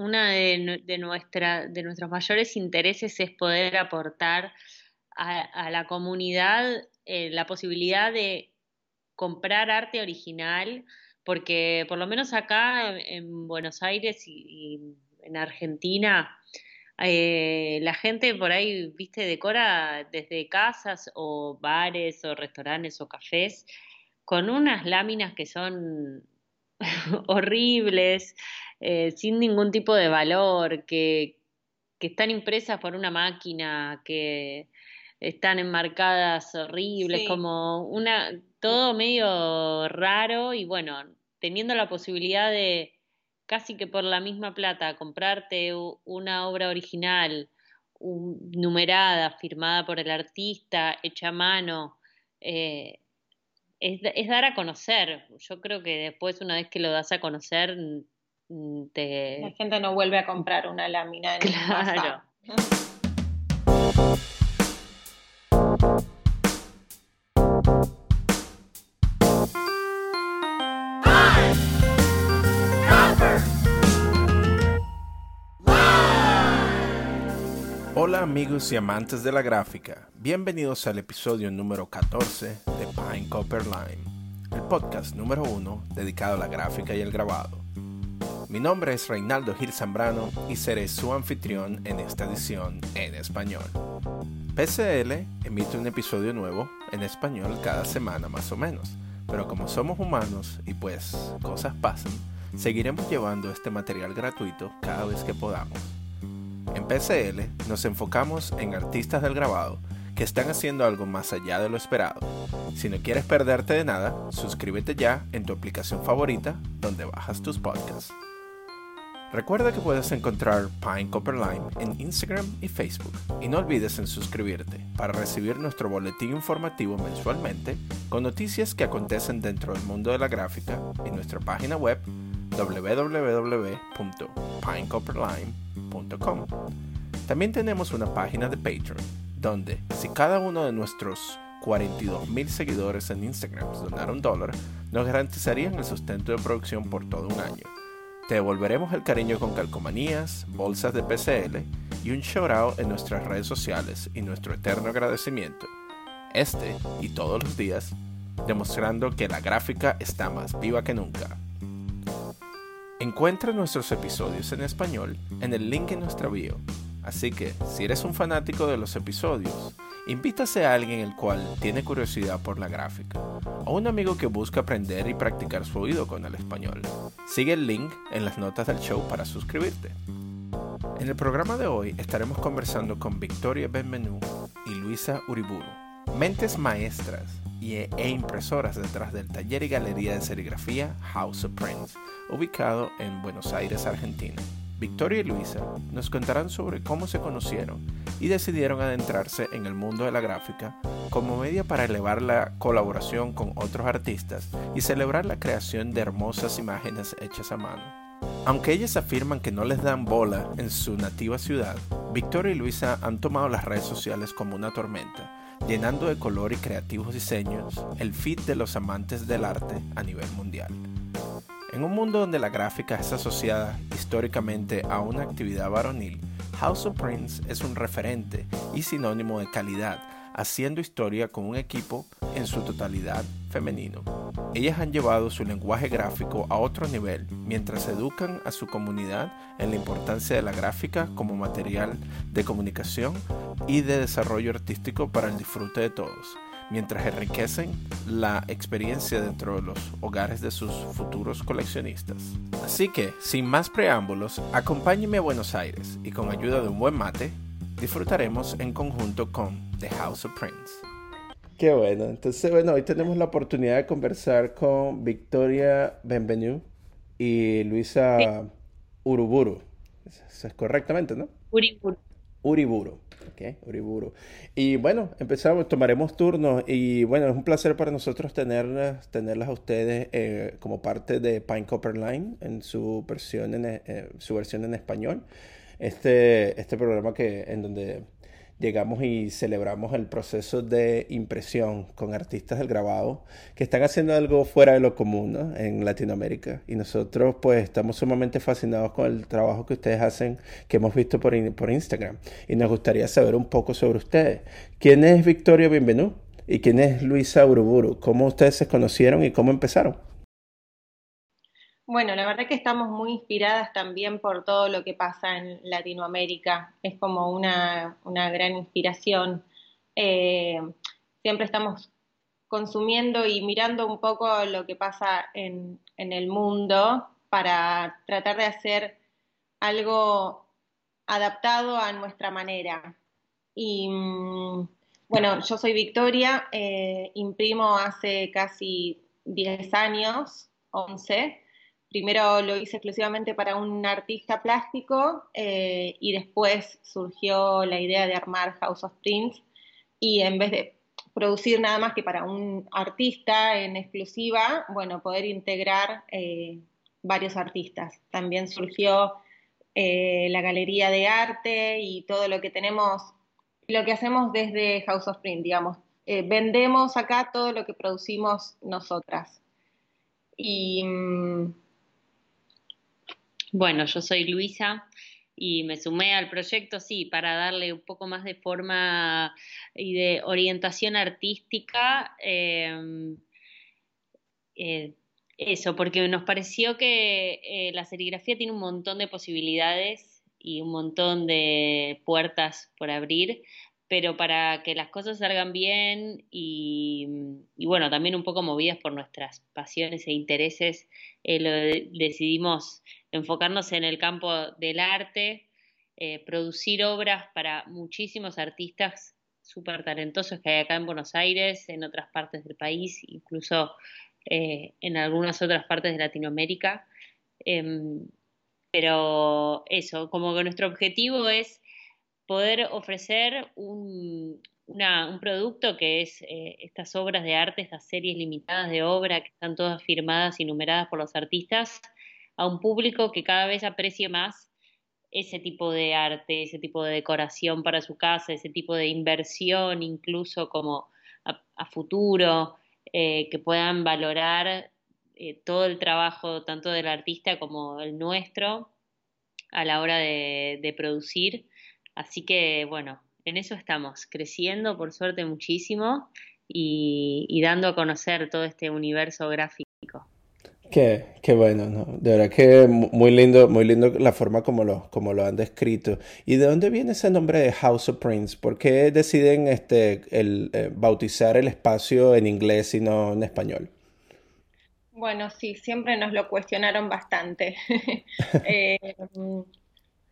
una de, de, nuestros mayores intereses es poder aportar a, la comunidad eh, la posibilidad de comprar arte original, porque por lo menos acá en, Buenos Aires y, en Argentina, eh, la gente por ahí, viste, decora desde casas o bares o restaurantes o cafés con unas láminas que son horribles, eh, sin ningún tipo de valor, que, están impresas por una máquina, que están enmarcadas horribles, como una, todo medio raro y bueno, teniendo la posibilidad de casi que por la misma plata comprarte una obra original, numerada, firmada por el artista, hecha a mano, eh, es, dar a conocer. Yo creo que después, una vez que lo das a conocer, te... La gente no vuelve a comprar una lámina. En claro. Hola amigos y amantes de la gráfica, bienvenidos al episodio número 14 de Pine Copper Line, el podcast número 1 dedicado a la gráfica y el grabado. Mi nombre es Reinaldo Gil Zambrano y seré su anfitrión en esta edición en español. PCL emite un episodio nuevo en español cada semana más o menos, pero como somos humanos y pues cosas pasan, seguiremos llevando este material gratuito cada vez que podamos. En PCL nos enfocamos en artistas del grabado que están haciendo algo más allá de lo esperado. Si no quieres perderte de nada, suscríbete ya en tu aplicación favorita donde bajas tus podcasts. Recuerda que puedes encontrar Pine Copper Line en Instagram y Facebook y no olvides en suscribirte para recibir nuestro boletín informativo mensualmente con noticias que acontecen dentro del mundo de la gráfica en nuestra página web www.pinecopperline.com. También tenemos una página de Patreon, donde si cada uno de nuestros 42.000 seguidores en Instagram donaron un dólar, nos garantizarían el sustento de producción por todo un año. Te devolveremos el cariño con calcomanías, bolsas de PCL y un shoutout en nuestras redes sociales y nuestro eterno agradecimiento. Este y todos los días, demostrando que la gráfica está más viva que nunca. Encuentra nuestros episodios en español en el link en nuestra bio. Así que, si eres un fanático de los episodios, invítase a alguien el cual tiene curiosidad por la gráfica, o un amigo que busca aprender y practicar su oído con el español. Sigue el link en las notas del show para suscribirte. En el programa de hoy estaremos conversando con Victoria Benmenú y Luisa Uriburu, mentes maestras e impresoras detrás del taller y galería de serigrafía House of Prince, ubicado en Buenos Aires, Argentina. Victoria y Luisa nos contarán sobre cómo se conocieron y decidieron adentrarse en el mundo de la gráfica como medio para elevar la colaboración con otros artistas y celebrar la creación de hermosas imágenes hechas a mano. Aunque ellas afirman que no les dan bola en su nativa ciudad, Victoria y Luisa han tomado las redes sociales como una tormenta llenando de color y creativos diseños el feed de los amantes del arte a nivel mundial. En un mundo donde la gráfica es asociada históricamente a una actividad varonil, House of Prince es un referente y sinónimo de calidad, haciendo historia con un equipo en su totalidad femenino. Ellas han llevado su lenguaje gráfico a otro nivel mientras educan a su comunidad en la importancia de la gráfica como material de comunicación y de desarrollo artístico para el disfrute de todos, mientras enriquecen la experiencia dentro de los hogares de sus futuros coleccionistas. Así que, sin más preámbulos, acompáñenme a Buenos Aires y con ayuda de un buen mate, disfrutaremos en conjunto con The House of Prince. Qué bueno. Entonces, bueno, hoy tenemos la oportunidad de conversar con Victoria Benvenu y Luisa Uruburu. Eso es correctamente, ¿no? Uriburu. Uriburu. Ok, Uriburu. Y bueno, empezamos, tomaremos turnos y bueno, es un placer para nosotros tenerlas, tenerlas a ustedes eh, como parte de Pine Copper Line en su versión en, eh, su versión en español. Este, este programa que en donde llegamos y celebramos el proceso de impresión con artistas del grabado que están haciendo algo fuera de lo común en Latinoamérica. Y nosotros pues estamos sumamente fascinados con el trabajo que ustedes hacen, que hemos visto por, por Instagram. Y nos gustaría saber un poco sobre ustedes. ¿Quién es Victoria Bienvenú? ¿Y quién es Luisa Uruburu? ¿Cómo ustedes se conocieron y cómo empezaron? Bueno, la verdad que estamos muy inspiradas también por todo lo que pasa en Latinoamérica. Es como una, gran inspiración. Eh, siempre estamos consumiendo y mirando un poco lo que pasa en, el mundo para tratar de hacer algo adaptado a nuestra manera. Y mm, bueno, yo soy Victoria, eh, imprimo hace casi 10 años, 11. Primero lo hice exclusivamente para un artista plástico eh, y después surgió la idea de armar House of Prints y en vez de producir nada más que para un artista en exclusiva, bueno, poder integrar eh, varios artistas. También surgió eh, la galería de arte y todo lo que tenemos, lo que hacemos desde House of Print, digamos. vendemos acá todo lo que producimos nosotras. Y mm, bueno, yo soy Luisa y me sumé al proyecto, sí, para darle un poco más de forma y de orientación artística. Em, eh, eso, porque nos pareció que eh, la serigrafía tiene un montón de posibilidades y un montón de puertas por abrir, pero para que las cosas salgan bien y, bueno, también un poco movidas por nuestras pasiones e intereses, eh, lo decidimos enfocarnos en el campo del arte, eh, producir obras para muchísimos artistas súper talentosos que hay acá en Buenos Aires, en otras partes del país, incluso eh, en algunas otras partes de Latinoamérica. Em, pero eso, como que nuestro objetivo es poder ofrecer un, producto que es eh, estas obras de arte, estas series limitadas de obra que están todas firmadas y numeradas por los artistas, a un público que cada vez aprecie más ese tipo de arte, ese tipo de decoración para su casa, ese tipo de inversión incluso como a, futuro, eh, que puedan valorar eh, todo el trabajo tanto del artista como el nuestro a la hora de, producir. Así que bueno, en eso estamos, creciendo por suerte muchísimo y dando a conocer todo este universo gráfico. Qué, qué bueno, ¿no? De verdad que muy lindo, muy lindo la forma como lo, como lo han descrito. ¿Y de dónde viene ese nombre de House of Prince? ¿Por qué deciden este, el, eh, bautizar el espacio en inglés y no en español? Bueno, sí, siempre nos lo cuestionaron bastante. Eh,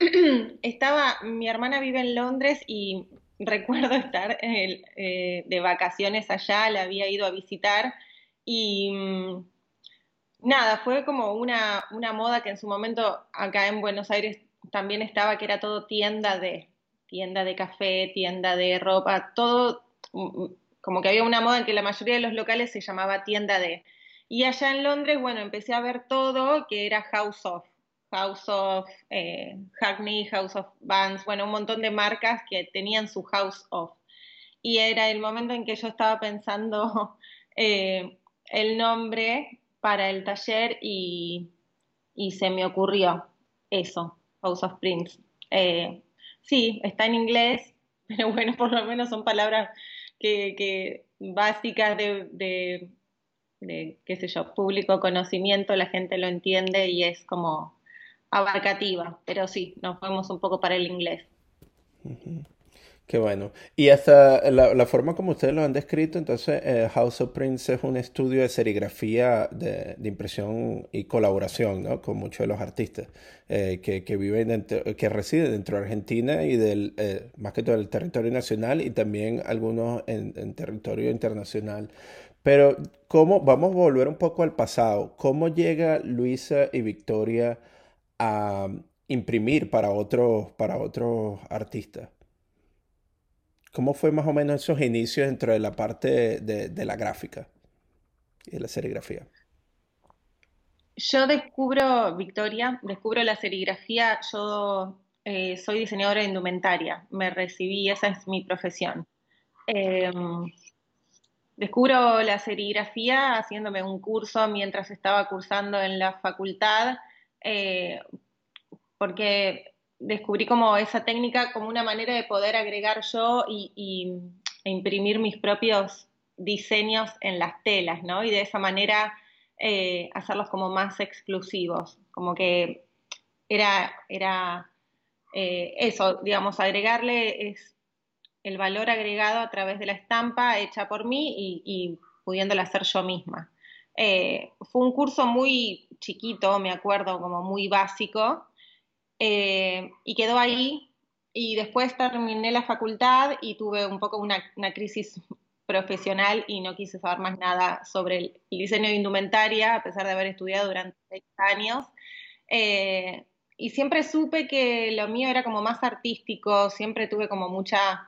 estaba, mi hermana vive en Londres y recuerdo estar eh, de vacaciones allá, la había ido a visitar y mm, nada, fue como una, una moda que en su momento acá en Buenos Aires también estaba, que era todo tienda de, tienda de café, tienda de ropa, todo, mm, mm, como que había una moda en que la mayoría de los locales se llamaba tienda de. Y allá en Londres, bueno, empecé a ver todo que era House of, House of eh, Hackney, House of Vans, bueno, un montón de marcas que tenían su House of. Y era el momento en que yo estaba pensando eh, el nombre para el taller y, se me ocurrió eso, House of Prince. Eh, sí, está en inglés, pero bueno, por lo menos son palabras que, básicas de, de, de, qué sé yo, público conocimiento, la gente lo entiende y es como abarcativa, pero sí, nos fuimos un poco para el inglés. Qué bueno. Y hasta la, forma como ustedes lo han descrito, entonces eh, House of Prince es un estudio de serigrafía, de, impresión y colaboración ¿no? con muchos de los artistas eh, que, viven, dentro, que residen dentro de Argentina y del, eh, más que todo del territorio nacional y también algunos en, territorio internacional. Pero, ¿cómo, vamos a volver un poco al pasado, ¿cómo llega Luisa y Victoria a imprimir para otros, para otros artistas? ¿Cómo fue más o menos esos inicios dentro de la parte de, la gráfica y de la serigrafía? Yo descubro, Victoria, descubro la serigrafía, yo eh, soy diseñadora de indumentaria, me recibí, esa es mi profesión. Em, descubro la serigrafía haciéndome un curso mientras estaba cursando en la facultad, eh, porque descubrí como esa técnica como una manera de poder agregar yo y, e imprimir mis propios diseños en las telas, ¿no? Y de esa manera eh, hacerlos como más exclusivos, como que era, era eh, eso, digamos, agregarle es el valor agregado a través de la estampa hecha por mí y, pudiéndola hacer yo misma. Fue un curso muy chiquito, me acuerdo, como muy básico, y quedó ahí. Y después terminé la facultad y tuve un poco una, una crisis profesional y no quise saber más nada sobre el, diseño de indumentaria, a pesar de haber estudiado durante seis años. Eh, y siempre supe que lo mío era como más artístico, siempre tuve como mucha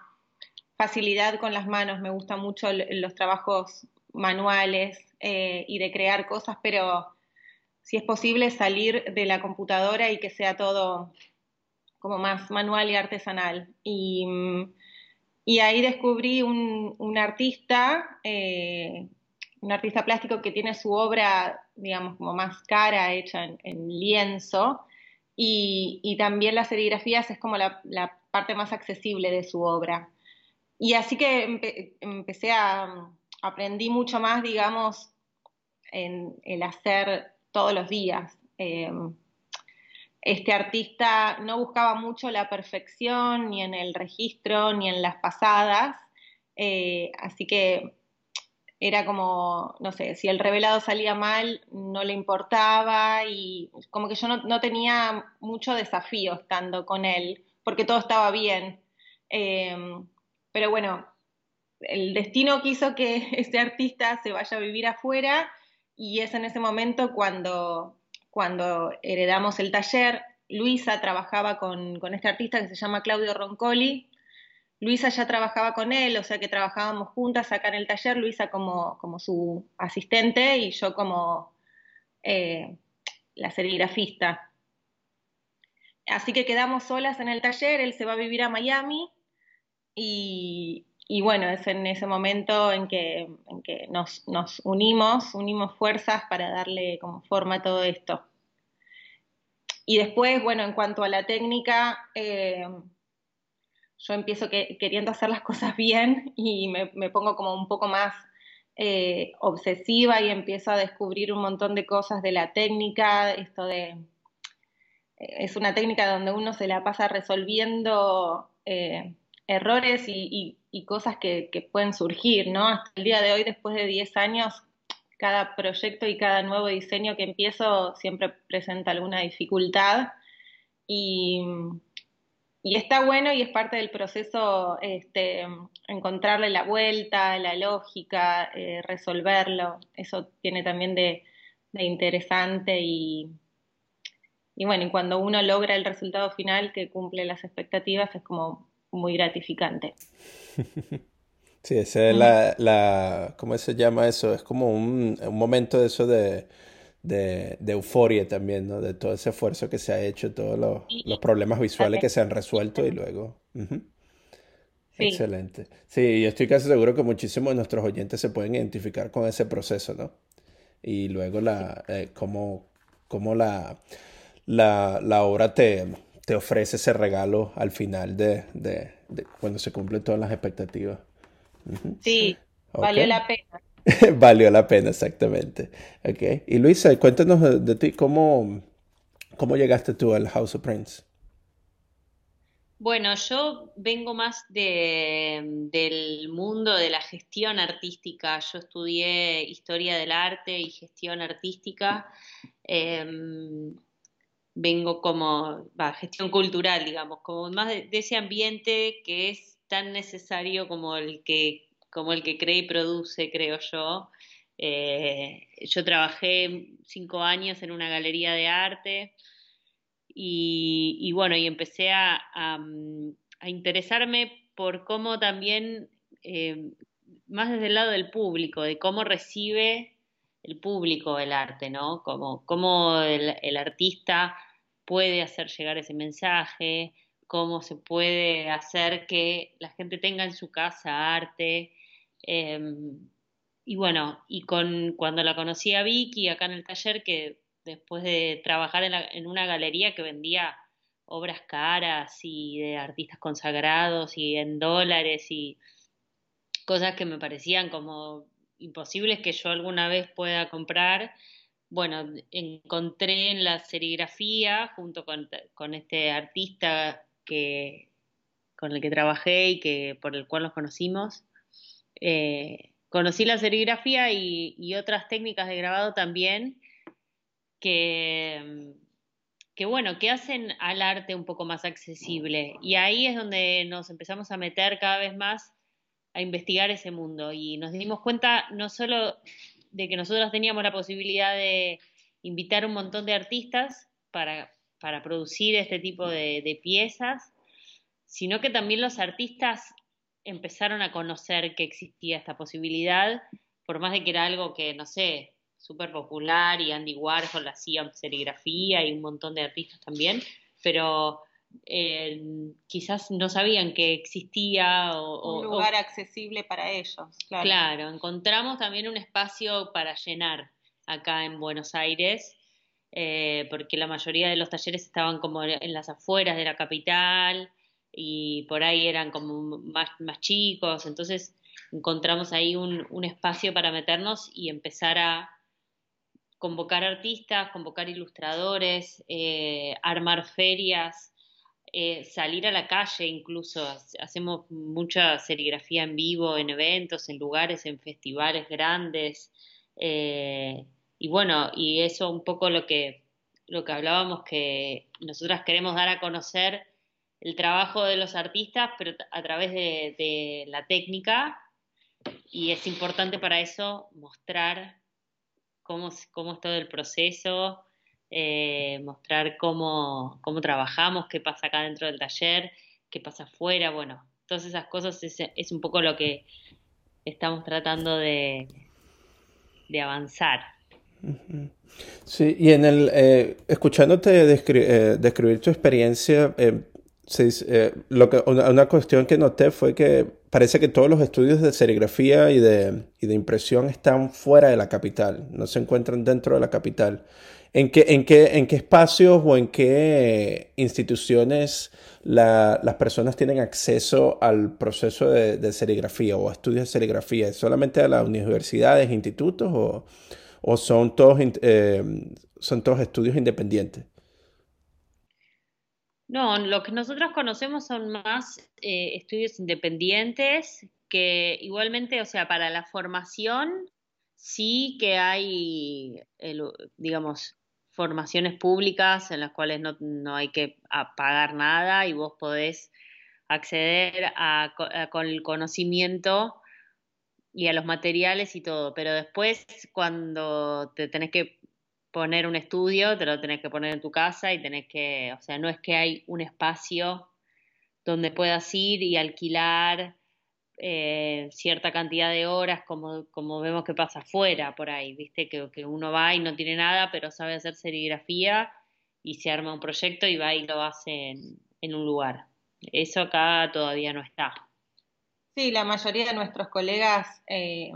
facilidad con las manos, me gustan mucho los trabajos manuales eh, y de crear cosas, pero si es posible salir de la computadora y que sea todo como más manual y artesanal. Y mm, ahí descubrí un, artista, eh, un artista plástico que tiene su obra, digamos, como más cara, hecha en, lienzo, y, también las serigrafías es como la, parte más accesible de su obra. Y así que empecé a, aprendí mucho más, digamos, en el hacer todos los días. Eh, este artista no buscaba mucho la perfección ni en el registro ni en las pasadas, eh, así que era como, no sé, si el revelado salía mal, no le importaba y como que yo no, tenía mucho desafío estando con él, porque todo estaba bien. Em, pero bueno, el destino quiso que este artista se vaya a vivir afuera y es en ese momento cuando cuando heredamos el taller, Luisa trabajaba con, este artista que se llama Claudio Roncoli. Luisa ya trabajaba con él, o sea que trabajábamos juntas acá en el taller, Luisa como, como su asistente y yo como eh, la serigrafista. Así que quedamos solas en el taller, él se va a vivir a Miami y, bueno, es en ese momento en que, nos, unimos, unimos fuerzas para darle como forma a todo esto. Y después, bueno, en cuanto a la técnica, eh, yo empiezo queriendo hacer las cosas bien y me, pongo como un poco más eh, obsesiva y empiezo a descubrir un montón de cosas de la técnica, esto de... Es una técnica donde uno se la pasa resolviendo errores y, cosas que, pueden surgir, ¿no? Hasta el día de hoy, después de 10 años, cada proyecto y cada nuevo diseño que empiezo siempre presenta alguna dificultad y, está bueno y es parte del proceso este, encontrarle la vuelta, la lógica, eh, resolverlo. Eso tiene también de, de interesante y, y bueno, y cuando uno logra el resultado final que cumple las expectativas es como muy gratificante. Sí, esa es la, la, ¿cómo se llama eso? Es como un, un momento de eso de, de, euforia también, ¿no? De todo ese esfuerzo que se ha hecho, todos los, los problemas visuales que se han resuelto y luego... Excelente. Sí, yo estoy casi seguro que muchísimos de nuestros oyentes se pueden identificar con ese proceso, ¿no? Y luego la, eh, cómo, cómo la, la, la obra te, te ofrece ese regalo al final de, de, de, cuando se cumplen todas las expectativas. Sí, valió la pena. valió la pena, exactamente. Okay. Y Luisa, cuéntanos de, ti, ¿cómo, ¿cómo llegaste tú al House of Prince? Bueno, yo vengo más de, del mundo de la gestión artística. Yo estudié historia del arte y gestión artística. Em, vengo como, gestión cultural, digamos, como más de, ese ambiente que es tan necesario como el que, como el que cree y produce, creo yo. Eh, yo trabajé cinco años en una galería de arte y, bueno, y empecé a, interesarme por cómo también, eh, más desde el lado del público, de cómo recibe el público el arte, ¿no? Como, cómo el, artista puede hacer llegar ese mensaje, cómo se puede hacer que la gente tenga en su casa arte. Em, y bueno, y con cuando la conocí a Vicky acá en el taller, que después de trabajar en una galería que vendía obras caras y de artistas consagrados y en dólares y cosas que me parecían como imposibles que yo alguna vez pueda comprar. Bueno, encontré en la serigrafía, junto con, con este artista que, con el que trabajé y que, por el cual nos conocimos, eh, conocí la serigrafía y, y, otras técnicas de grabado también que, que, bueno, que hacen al arte un poco más accesible. Y ahí es donde nos empezamos a meter cada vez más a investigar ese mundo. Y nos dimos cuenta no solo de que nosotros teníamos la posibilidad de invitar un montón de artistas para, para producir este tipo de, de, piezas, sino que también los artistas empezaron a conocer que existía esta posibilidad, por más de que era algo que, no sé, súper popular y Andy Warhol hacía serigrafía y un montón de artistas también, pero eh, quizás no sabían que existía o, un lugar accesible para ellos. Claro. claro, encontramos también un espacio para llenar acá en Buenos Aires, eh, porque la mayoría de los talleres estaban como en las afueras de la capital y por ahí eran como más, más chicos, entonces encontramos ahí un, un espacio para meternos y empezar a convocar artistas, convocar ilustradores, eh, armar ferias, eh, salir a la calle incluso, hacemos mucha serigrafía en vivo, en eventos, en lugares, en festivales grandes. Eh, y bueno, y eso un poco lo que, lo que hablábamos, que nosotras queremos dar a conocer el trabajo de los artistas, pero a través de, de la técnica, y es importante para eso mostrar cómo, cómo es todo el proceso, eh, mostrar cómo, cómo trabajamos, qué pasa acá dentro del taller, qué pasa afuera, bueno, todas esas cosas es, un poco lo que estamos tratando de, de avanzar. Sí, y en el, eh, escuchándote eh, describir tu experiencia, eh, eh, lo que, una, una, cuestión que noté fue que parece que todos los estudios de serigrafía y de, y de impresión están fuera de la capital, no se encuentran dentro de la capital. ¿En qué, en qué, en qué espacios o en qué instituciones la, las personas tienen acceso al proceso de, serigrafía o estudios de serigrafía? ¿Solamente a las universidades, institutos o, o son, todos, eh, son todos estudios independientes? No, lo que nosotros conocemos son más eh, estudios independientes que igualmente, o sea, para la formación sí que hay, el, digamos, formaciones públicas en las cuales no, no hay que pagar nada y vos podés acceder a, a, con el conocimiento y a los materiales y todo, pero después cuando te tenés que poner un estudio, te lo tenés que poner en tu casa y tenés que, o sea, no es que hay un espacio donde puedas ir y alquilar eh, cierta cantidad de horas, como, como vemos que pasa afuera por ahí, viste, que, uno va y no tiene nada, pero sabe hacer serigrafía y se arma un proyecto y va y lo hace en, en un lugar. Eso acá todavía no está. Sí, la mayoría de nuestros colegas eh,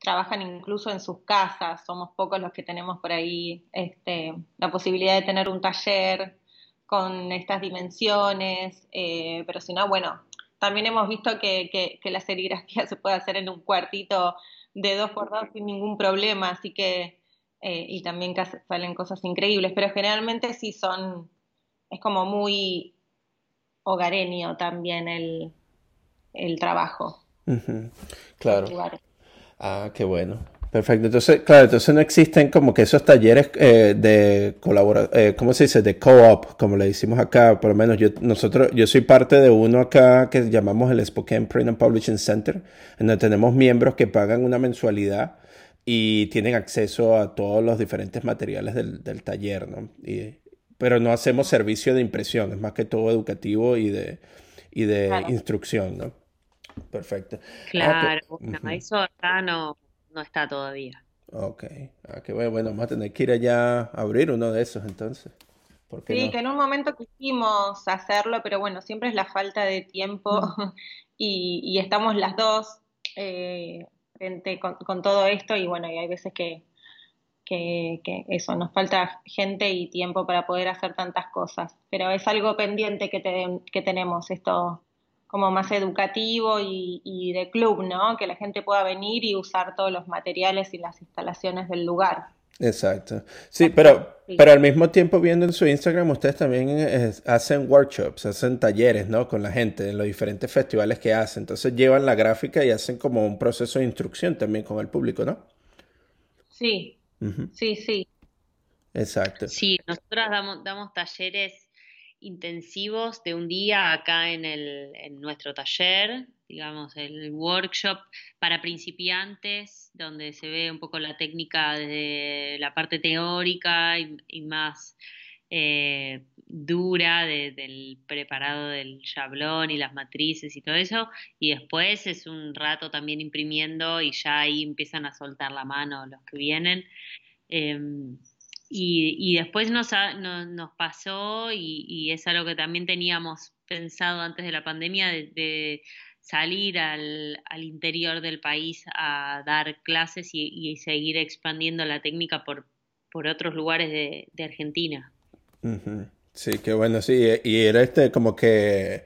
trabajan incluso en sus casas, somos pocos los que tenemos por ahí este, la posibilidad de tener un taller con estas dimensiones, eh, pero si no, bueno, también hemos visto que, que, que, la serigrafía se puede hacer en un cuartito de dos por dos sin ningún problema, así que, eh, y también salen cosas increíbles, pero generalmente sí son, es como muy hogareño también el, el trabajo. Uh -huh. Claro. Ah, qué bueno. Perfecto. Entonces, claro, entonces no existen como que esos talleres eh, de colaboración, eh, ¿cómo se dice? De co-op, como le decimos acá. Por lo menos yo, nosotros, yo soy parte de uno acá que llamamos el Spokane Print and Publishing Center, en donde tenemos miembros que pagan una mensualidad y tienen acceso a todos los diferentes materiales del, del taller, ¿no? Y, pero no hacemos servicio de impresión, es más que todo educativo y de, y de claro. instrucción, ¿no? Perfecto. Claro, ah, que, no, -huh. eso acá no, no está todavía. Ok, ah, qué bueno, bueno, vamos a tener que ir allá a abrir uno de esos entonces. sí, que en un momento quisimos hacerlo, pero bueno, siempre es la falta de tiempo mm. y, estamos las dos eh, con, todo esto y bueno, y hay veces que, que, eso, nos falta gente y tiempo para poder hacer tantas cosas, pero es algo pendiente que, que tenemos, esto como más educativo y, y, de club, ¿no? Que la gente pueda venir y usar todos los materiales y las instalaciones del lugar. Exacto. Sí, pero, pero al mismo tiempo viendo en su Instagram, ustedes también eh, hacen workshops, hacen talleres, ¿no? Con la gente en los diferentes festivales que hacen. Entonces llevan la gráfica y hacen como un proceso de instrucción también con el público, ¿no? Sí, sí, sí. Exacto. Sí, nosotros damos, damos talleres intensivos de un día acá en, el, en nuestro taller, digamos, el workshop para principiantes, donde se ve un poco la técnica desde la parte teórica y, más eh, dura del preparado del chablón y las matrices y todo eso, y después es un rato también imprimiendo y ya ahí empiezan a soltar la mano los que vienen. Em, y, después nos, nos pasó, y, es algo que también teníamos pensado antes de la pandemia, de, salir al, interior del país a dar clases y, seguir expandiendo la técnica por, otros lugares de, Argentina. Sí, qué bueno, sí, y era este como que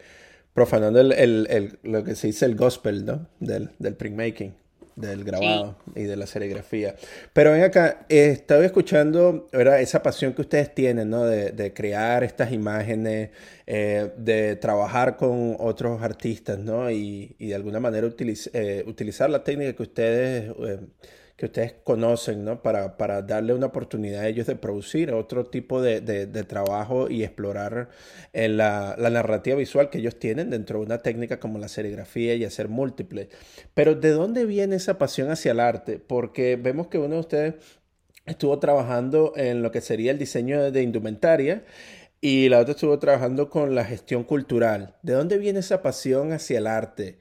profanando el, lo que se dice el gospel, del printmaking del grabado y de la serigrafía. Pero ven acá, eh, estaba escuchando ¿verdad? esa pasión que ustedes tienen, ¿no? De, crear estas imágenes, eh, de trabajar con otros artistas, ¿no? Y, de alguna manera eh, utilizar la técnica que ustedes que ustedes conocen, ¿no? Para, para, darle una oportunidad a ellos de producir otro tipo de, de, trabajo y explorar en la, la, narrativa visual que ellos tienen dentro de una técnica como la serigrafía y hacer múltiples. Pero ¿de dónde viene esa pasión hacia el arte? Porque vemos que uno de ustedes estuvo trabajando en lo que sería el diseño de indumentaria y la otra estuvo trabajando con la gestión cultural. ¿De dónde viene esa pasión hacia el arte?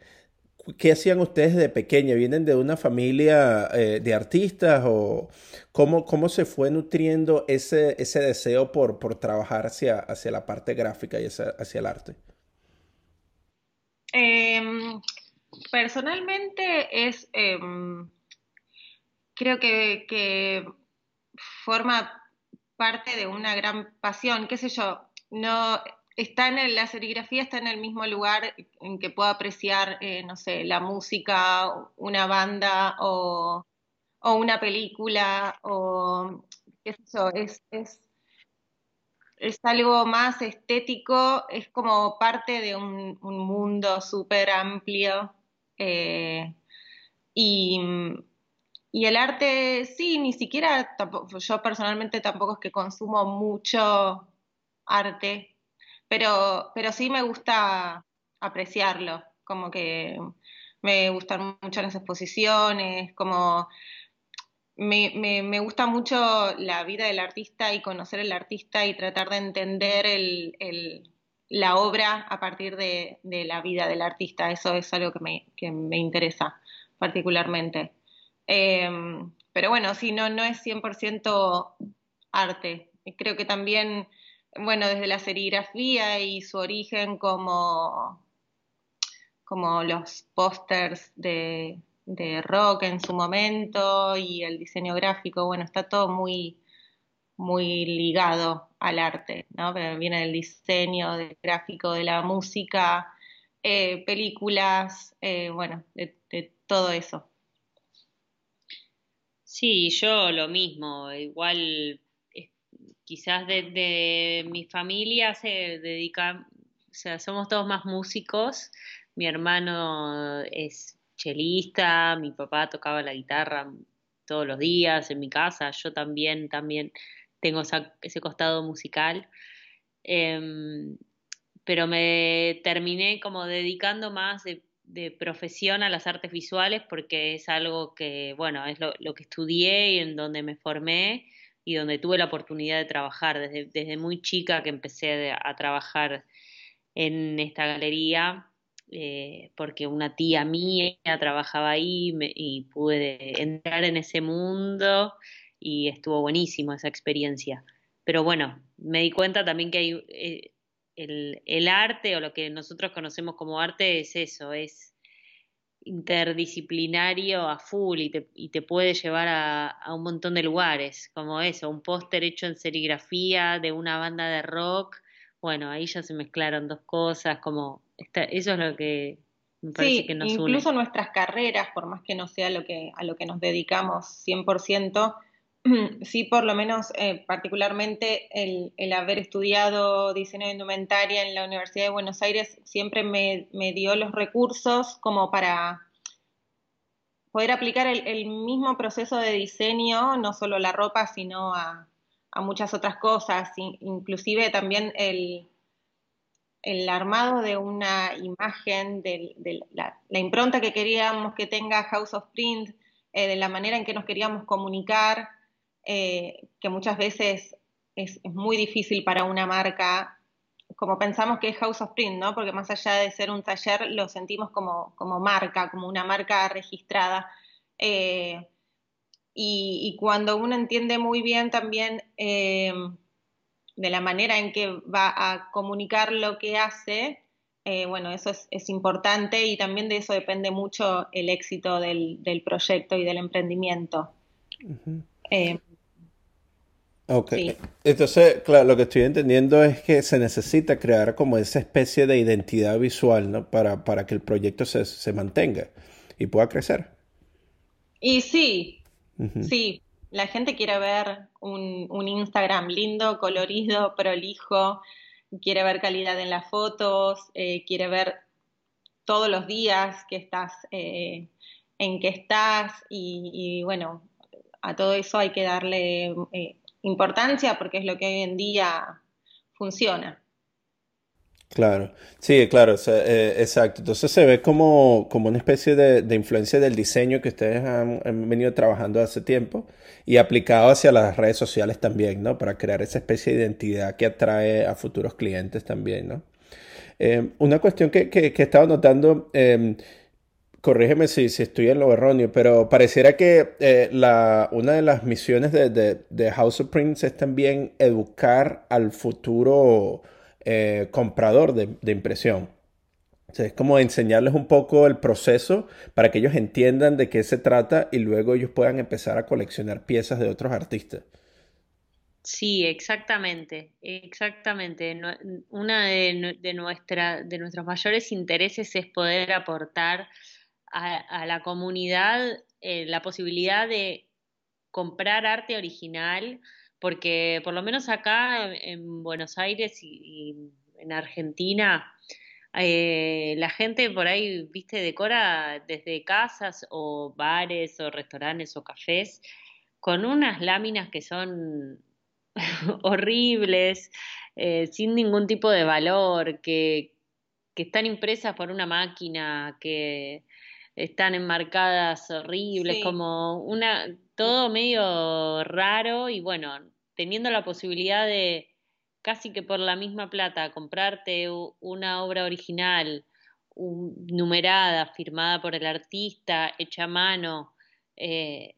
¿Qué hacían ustedes de pequeña? ¿Vienen de una familia eh, de artistas o cómo, cómo se fue nutriendo ese, ese deseo por, por trabajar hacia, hacia la parte gráfica y hacia, el arte? Em, personalmente es, em, creo que, que forma parte de una gran pasión, qué sé yo, no está en la serigrafía está en el mismo lugar en que puedo apreciar, eh, no sé, la música, una banda o, una película o qué sé yo, es, es, algo más estético, es como parte de un, mundo súper amplio eh, y, el arte, sí, ni siquiera, yo personalmente tampoco es que consumo mucho arte, pero, pero sí me gusta apreciarlo, como que me gustan mucho las exposiciones, como me, me, gusta mucho la vida del artista y conocer el artista y tratar de entender el, el, la obra a partir de, de, la vida del artista. Eso es algo que me, que me interesa particularmente. Em, pero bueno, sí, no, no es 100% arte. Creo que también bueno, desde la serigrafía y su origen como, como los pósters de, rock en su momento y el diseño gráfico, bueno, está todo muy, muy ligado al arte, ¿no? Viene del diseño, del gráfico, de la música, eh, películas, eh, bueno, de, de todo eso. Sí, yo lo mismo, igual quizás de, mi familia se dedica, o sea, somos todos más músicos. Mi hermano es chelista, mi papá tocaba la guitarra todos los días en mi casa, yo también, también tengo ese costado musical. Em, pero me terminé como dedicando más de, profesión a las artes visuales porque es algo que, bueno, es lo que estudié y en donde me formé y donde tuve la oportunidad de trabajar desde, desde muy chica que empecé a trabajar en esta galería, eh, porque una tía mía trabajaba ahí y pude entrar en ese mundo y estuvo buenísimo esa experiencia. pero bueno, me di cuenta también que hay eh, el, el, arte o lo que nosotros conocemos como arte es eso, es interdisciplinario a full y te, y te puede llevar a, a, un montón de lugares, como eso, un póster hecho en serigrafía de una banda de rock, bueno, ahí ya se mezclaron dos cosas, como eso es lo que me parece que nos incluso nuestras carreras, por más que no sea lo que, a lo que nos dedicamos 100%, sí, por lo menos eh, particularmente el, haber estudiado diseño de indumentaria en la Universidad de Buenos Aires siempre me, dio los recursos como para poder aplicar el, mismo proceso de diseño, no solo la ropa, sino a, a muchas otras cosas, inclusive también el, el armado de una imagen, de, la, impronta que queríamos que tenga House of Print, eh, de la manera en que nos queríamos comunicar, eh, que muchas veces es, es, muy difícil para una marca, como pensamos que es House of Print, ¿no? Porque más allá de ser un taller, lo sentimos como, como marca, como una marca registrada. Eh, y, y, cuando uno entiende muy bien también eh, de la manera en que va a comunicar lo que hace, eh, bueno, eso es, es, importante y también de eso depende mucho el éxito del, del proyecto y del emprendimiento. Uh -huh. eh, Ok, sí. entonces, claro, lo que estoy entendiendo es que se necesita crear como esa especie de identidad visual, ¿no? Para, para que el proyecto se, se mantenga y pueda crecer. Y sí, uh -huh. sí, la gente quiere ver un, un, Instagram lindo, colorido, prolijo, quiere ver calidad en las fotos, eh, quiere ver todos los días que estás, eh, en que estás y, y, bueno, a todo eso hay que darle eh, importancia porque es lo que hoy en día funciona. Claro, sí, claro, eh, exacto. Entonces se ve como, como una especie de, de, influencia del diseño que ustedes han, venido trabajando hace tiempo y aplicado hacia las redes sociales también, ¿no? Para crear esa especie de identidad que atrae a futuros clientes también, ¿no? Eh, una cuestión que, que, he estado notando, eh, corrígeme si, estoy en lo erróneo, pero pareciera que eh, una de las misiones de, House of Prince es también educar al futuro eh, comprador de, impresión. O es como enseñarles un poco el proceso para que ellos entiendan de qué se trata y luego ellos puedan empezar a coleccionar piezas de otros artistas. Sí, exactamente, exactamente. Una de, de, de nuestros mayores intereses es poder aportar a, a la comunidad eh, la posibilidad de comprar arte original, porque por lo menos acá en, en Buenos Aires y, y, en Argentina, eh, la gente por ahí, viste, decora desde casas o bares o restaurantes o cafés con unas láminas que son horribles, eh, sin ningún tipo de valor, que, que están impresas por una máquina, que están enmarcadas horribles, sí. como una, todo medio raro y bueno, teniendo la posibilidad de casi que por la misma plata comprarte una obra original, numerada, firmada por el artista, hecha a mano, eh,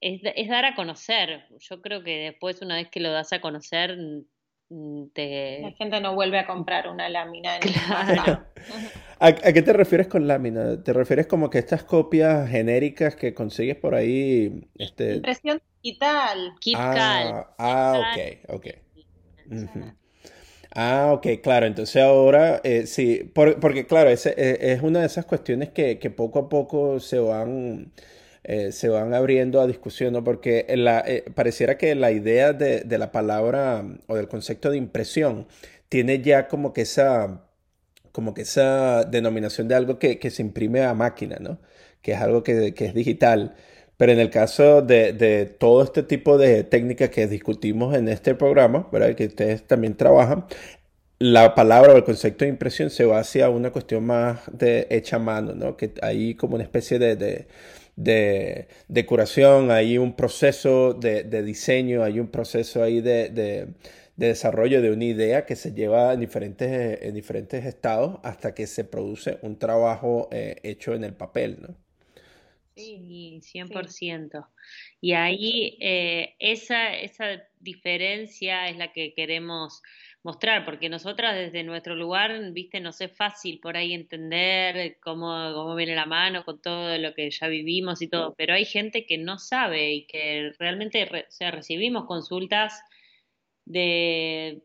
es, es, dar a conocer. Yo creo que después, una vez que lo das a conocer, te... La gente no vuelve a comprar una lámina. Claro. ¿A, ¿A, qué te refieres con lámina? ¿Te refieres como que estas copias genéricas que consigues por ahí? Este... Impresión digital. Ah, ah, ok, ok. Uh -huh. Ah, ok, claro. Entonces ahora, eh, sí, por, porque claro, ese, eh, es una de esas cuestiones que, que poco a poco se van eh, se van abriendo a discusión, ¿no? Porque eh, pareciera que la idea de, la palabra o del concepto de impresión tiene ya como que esa, como que esa denominación de algo que, que se imprime a máquina, ¿no? Que es algo que, que es digital. Pero en el caso de, de, todo este tipo de técnicas que discutimos en este programa, ¿verdad? que ustedes también trabajan, la palabra o el concepto de impresión se va hacia una cuestión más de hecha a mano, ¿no? Que hay como una especie de de, de, curación, hay un proceso de, de, diseño, hay un proceso ahí de, de, desarrollo de una idea que se lleva en diferentes, en diferentes estados hasta que se produce un trabajo eh, hecho en el papel, ¿no? Sí, 100%. Y ahí eh, esa, esa diferencia es la que queremos mostrar, porque nosotras desde nuestro lugar, viste, nos es fácil por ahí entender cómo, cómo viene la mano con todo lo que ya vivimos y todo, pero hay gente que no sabe y que realmente, sea, recibimos consultas de,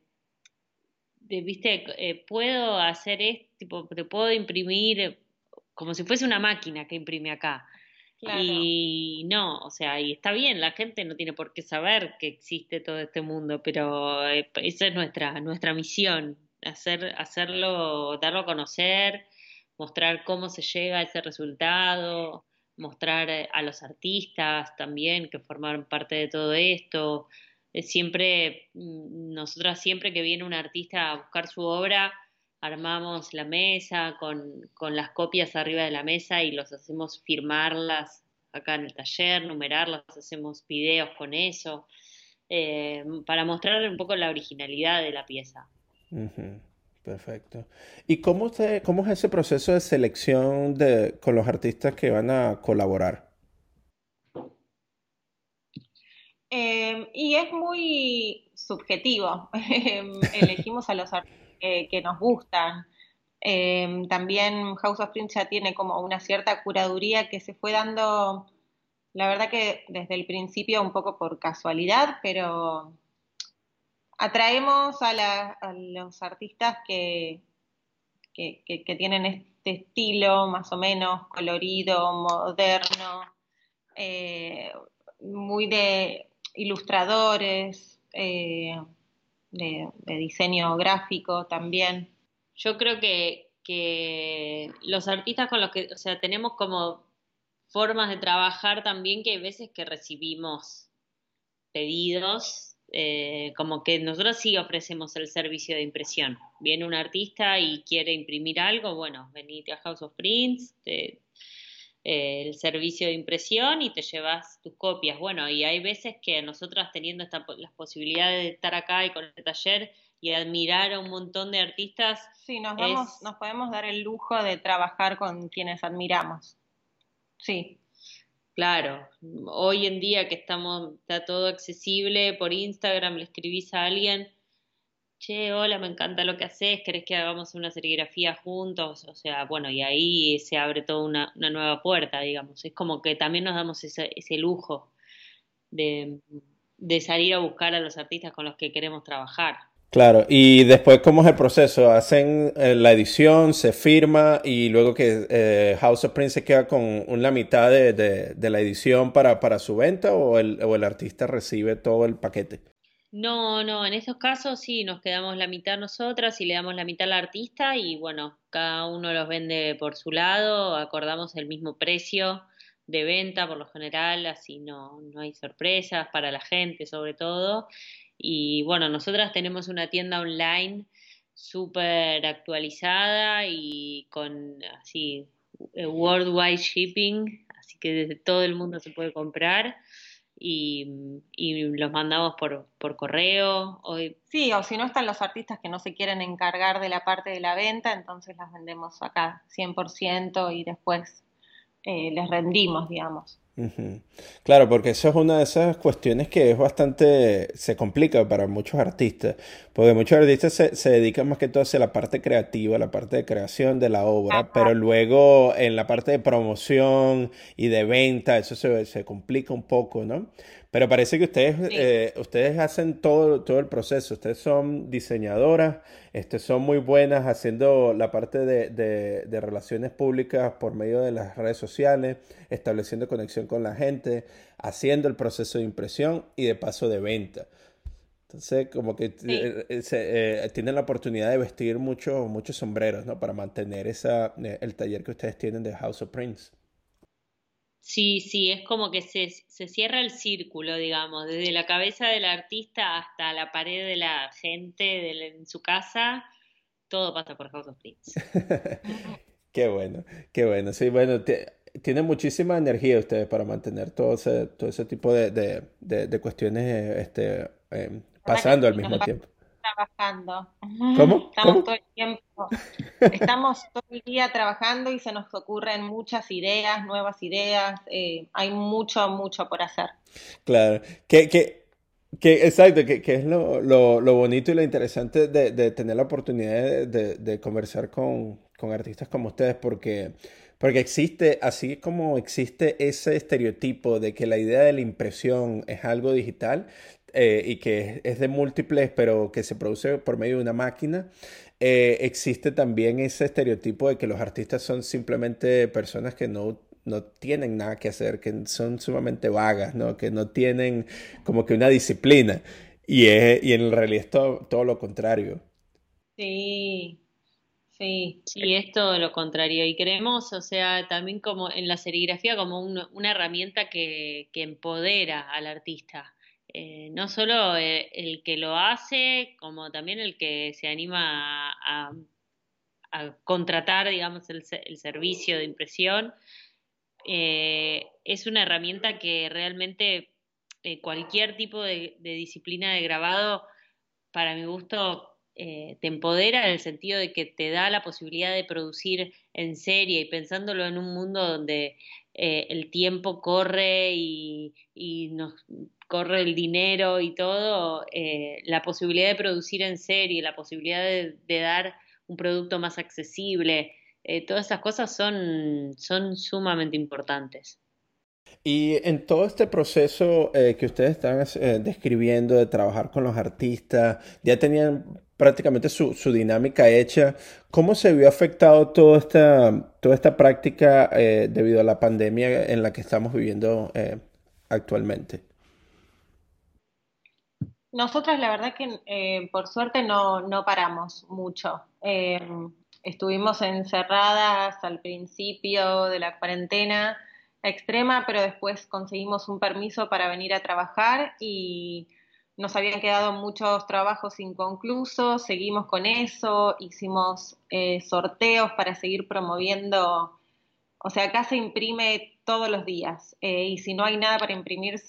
de viste, eh, puedo hacer esto, tipo, te puedo imprimir como si fuese una máquina que imprime acá. Y no, o sea, y está bien, la gente no tiene por qué saber que existe todo este mundo, pero eh, esa es nuestra, nuestra misión, hacer, hacerlo, darlo a conocer, mostrar cómo se llega a ese resultado, mostrar eh, a los artistas también que formaron parte de todo esto. Siempre, mm, nosotras siempre que viene un artista a buscar su obra, armamos la mesa con, con, las copias arriba de la mesa y los hacemos firmarlas acá en el taller, numerarlas, hacemos videos con eso, eh, para mostrar un poco la originalidad de la pieza. Perfecto. ¿Y cómo, usted, cómo es ese proceso de selección de, con los artistas que van a colaborar? Eh, y es muy subjetivo. Elegimos a los artistas que nos gustan. Em, también House of Prince ya tiene como una cierta curaduría que se fue dando, la verdad que desde el principio un poco por casualidad, pero atraemos a, los artistas que, que, tienen este estilo más o menos colorido, moderno, eh, muy de ilustradores. Eh, de, diseño gráfico también. Yo creo que, que los artistas con los que, o sea, tenemos como formas de trabajar también que hay veces que recibimos pedidos, eh, como que nosotros sí ofrecemos el servicio de impresión. Viene un artista y quiere imprimir algo, bueno, venite a House of Prints, te, el servicio de impresión y te llevas tus copias. Bueno, y hay veces que nosotras teniendo esta, las posibilidades de estar acá y con el taller y admirar a un montón de artistas. Sí, nos, nos podemos dar el lujo de trabajar con quienes admiramos. Sí. Claro, hoy en día que estamos, está todo accesible por Instagram, le escribís a alguien che, hola, me encanta lo que haces, ¿querés que hagamos una serigrafía juntos? O sea, bueno, y ahí se abre toda una, nueva puerta, digamos. Es como que también nos damos ese, lujo de, salir a buscar a los artistas con los que queremos trabajar. Claro, y después, ¿cómo es el proceso? Hacen eh, la edición, se firma y luego que eh, House of Prince se queda con una mitad de, la edición para, su venta o el artista recibe todo el paquete. No, no, en esos casos sí, nos quedamos la mitad nosotras y le damos la mitad al artista y bueno, cada uno los vende por su lado, acordamos el mismo precio de venta por lo general, así no, no hay sorpresas para la gente sobre todo. Y bueno, nosotras tenemos una tienda online súper actualizada y con así eh, worldwide shipping, así que desde todo el mundo se puede comprar y, y los mandamos por, por correo. Hoy... Sí, o si no están los artistas que no se quieren encargar de la parte de la venta, entonces las vendemos acá 100% y después eh, les rendimos, digamos. Claro, porque eso es una de esas cuestiones que es bastante, se complica para muchos artistas, porque muchos artistas se, se dedican más que todo hacia la parte creativa, la parte de creación de la obra, pero luego en la parte de promoción y de venta, eso se, se complica un poco, ¿no? Pero parece que ustedes, eh, ustedes hacen todo, todo el proceso. Ustedes son diseñadoras, este, son muy buenas haciendo la parte de, de, relaciones públicas por medio de las redes sociales, estableciendo conexión con la gente, haciendo el proceso de impresión y de paso de venta. Entonces, como que eh, eh, tienen la oportunidad de vestir muchos muchos sombreros, ¿no? Para mantener esa, el taller que ustedes tienen de House of Prince. Sí, sí, es como que se, se, cierra el círculo, digamos, desde la cabeza del artista hasta la pared de la gente de en su casa, todo pasa por House of Prince. qué bueno, qué bueno. Sí, bueno, tiene muchísima energía ustedes para mantener todo ese, todo ese tipo de, de, de, cuestiones este, em, pasando al mismo tiempo. Trabajando. ¿Cómo? Estamos todo el tiempo Estamos todo el día trabajando y se nos ocurren muchas ideas, nuevas ideas, eh, hay mucho, mucho por hacer. Claro, que, que, que exacto, que, que es lo, lo, lo, bonito y lo interesante de, de tener la oportunidad de, de conversar con, con, artistas como ustedes, porque, porque existe, así como existe ese estereotipo de que la idea de la impresión es algo digital, eh, y que es de múltiples, pero que se produce por medio de una máquina, eh, existe también ese estereotipo de que los artistas son simplemente personas que no, no tienen nada que hacer, que son sumamente vagas, ¿no? que no tienen como que una disciplina. Y, y en realidad es todo, lo contrario. Sí, Sí. Sí, es todo lo contrario. Y creemos, o sea, también como en la serigrafía como una herramienta que, que, empodera al artista. Eh, no solo eh, el que lo hace, como también el que se anima a, contratar, digamos, el, servicio de impresión. Eh, es una herramienta que realmente cualquier tipo de, disciplina de grabado, para mi gusto, te empodera en el sentido de que te da la posibilidad de producir en serie y pensándolo en un mundo donde el tiempo corre y, y nos corre el dinero y todo, eh, la posibilidad de producir en serie, la posibilidad de, dar un producto más accesible, eh, todas esas cosas son, son sumamente importantes. Y en todo este proceso eh, que ustedes están describiendo de trabajar con los artistas, ya tenían prácticamente su, su, dinámica hecha. ¿Cómo se vio afectado toda esta, toda esta práctica debido a la pandemia en la que estamos viviendo actualmente? Nosotras la verdad que eh, por suerte no, no paramos mucho. Eh, estuvimos encerradas al principio de la cuarentena extrema, pero después conseguimos un permiso para venir a trabajar y nos habían quedado muchos trabajos inconclusos, seguimos con eso, hicimos eh, sorteos para seguir promoviendo, o sea, acá se imprime todos los días y si no hay nada para imprimir,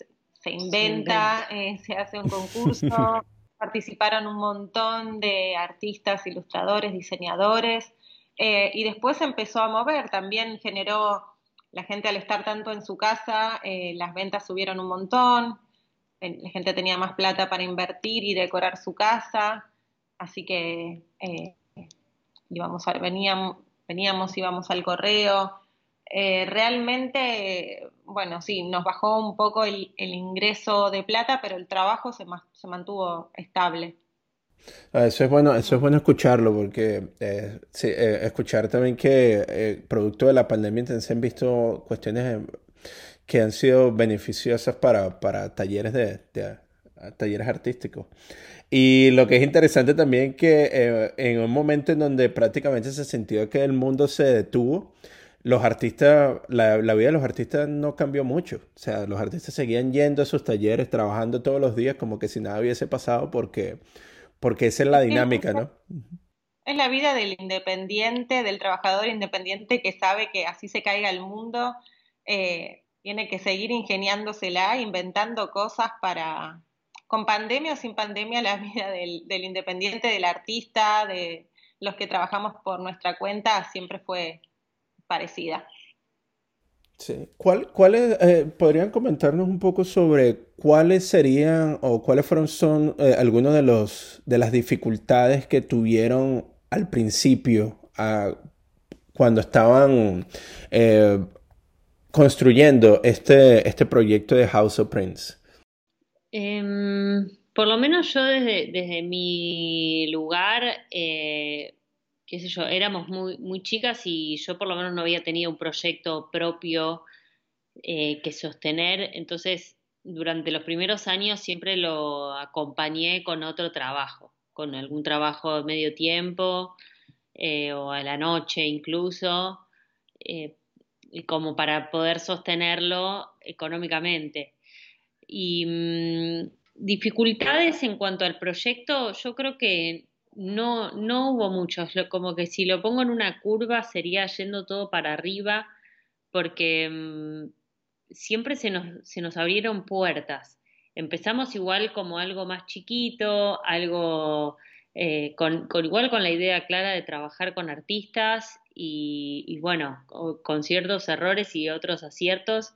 se inventa, eh, se hace un concurso, participaron un montón de artistas, ilustradores, diseñadores, eh, y después se empezó a mover, también generó, la gente al estar tanto en su casa, eh, las ventas subieron un montón, la gente tenía más plata para invertir y decorar su casa, así que íbamos veníamos, veníamos, íbamos al correo, eh, realmente, bueno, sí, nos bajó un poco el, ingreso de plata, pero el trabajo se, se mantuvo estable. Ah, eso es bueno, eso es bueno escucharlo, porque eh, sí, eh, escuchar también que producto de la pandemia se han visto cuestiones que han sido beneficiosas para, para talleres de, talleres artísticos. Y lo que es interesante también que en un momento en donde prácticamente se sintió que el mundo se detuvo, los artistas, la, vida de los artistas no cambió mucho. O sea, los artistas seguían yendo a sus talleres, trabajando todos los días como que si nada hubiese pasado porque, porque esa es la dinámica, ¿no? Es la vida del independiente, del trabajador independiente que sabe que así se caiga el mundo, eh, tiene que seguir ingeniándosela, inventando cosas para, con pandemia o sin pandemia, la vida del, independiente, del artista, de los que trabajamos por nuestra cuenta, siempre fue parecida. Sí. ¿Cuál, ¿Cuáles eh, podrían comentarnos un poco sobre cuáles serían o cuáles fueron son eh, algunos de los de las dificultades que tuvieron al principio cuando estaban eh, construyendo este, este proyecto de House of Prince? Em, por lo menos yo desde, desde mi lugar qué sé yo, éramos muy, muy chicas y yo por lo menos no había tenido un proyecto propio eh, que sostener, entonces durante los primeros años siempre lo acompañé con otro trabajo, con algún trabajo de medio tiempo eh, o a la noche incluso, eh, como para poder sostenerlo económicamente. Y mm, dificultades en cuanto al proyecto, yo creo que no, no hubo muchos, como que si lo pongo en una curva sería yendo todo para arriba, porque mm, siempre se nos, se nos abrieron puertas. Empezamos igual como algo más chiquito, algo eh, con, igual con la idea clara de trabajar con artistas y, bueno, con ciertos errores y otros aciertos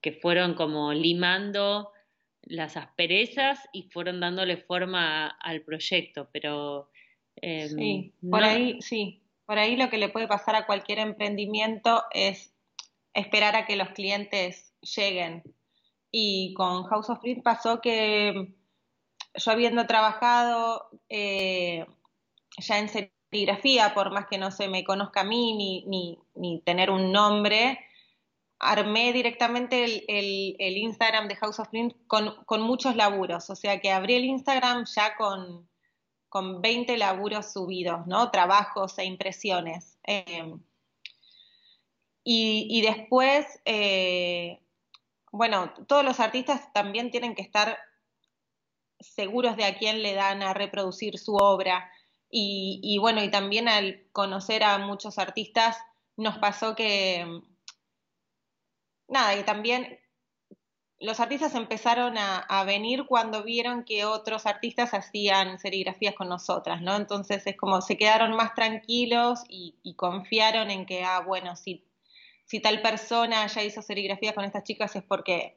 que fueron como limando las asperezas y fueron dándole forma al proyecto, pero... Em, sí, por ahí, sí, por ahí lo que le puede pasar a cualquier emprendimiento es esperar a que los clientes lleguen. Y con House of Print pasó que yo habiendo trabajado eh, ya en serigrafía, por más que no se me conozca a mí ni, ni, tener un nombre, armé directamente el, Instagram de House of Print con, muchos laburos. O sea que abrí el Instagram ya con, con 20 laburos subidos, ¿no? Trabajos e impresiones. Em, y, después, eh, bueno, todos los artistas también tienen que estar seguros de a quién le dan a reproducir su obra. Y, bueno, y también al conocer a muchos artistas nos pasó que, nada, y también los artistas empezaron a, venir cuando vieron que otros artistas hacían serigrafías con nosotras, ¿no? Entonces es como se quedaron más tranquilos y, confiaron en que, ah, bueno, si, si tal persona ya hizo serigrafías con estas chicas es porque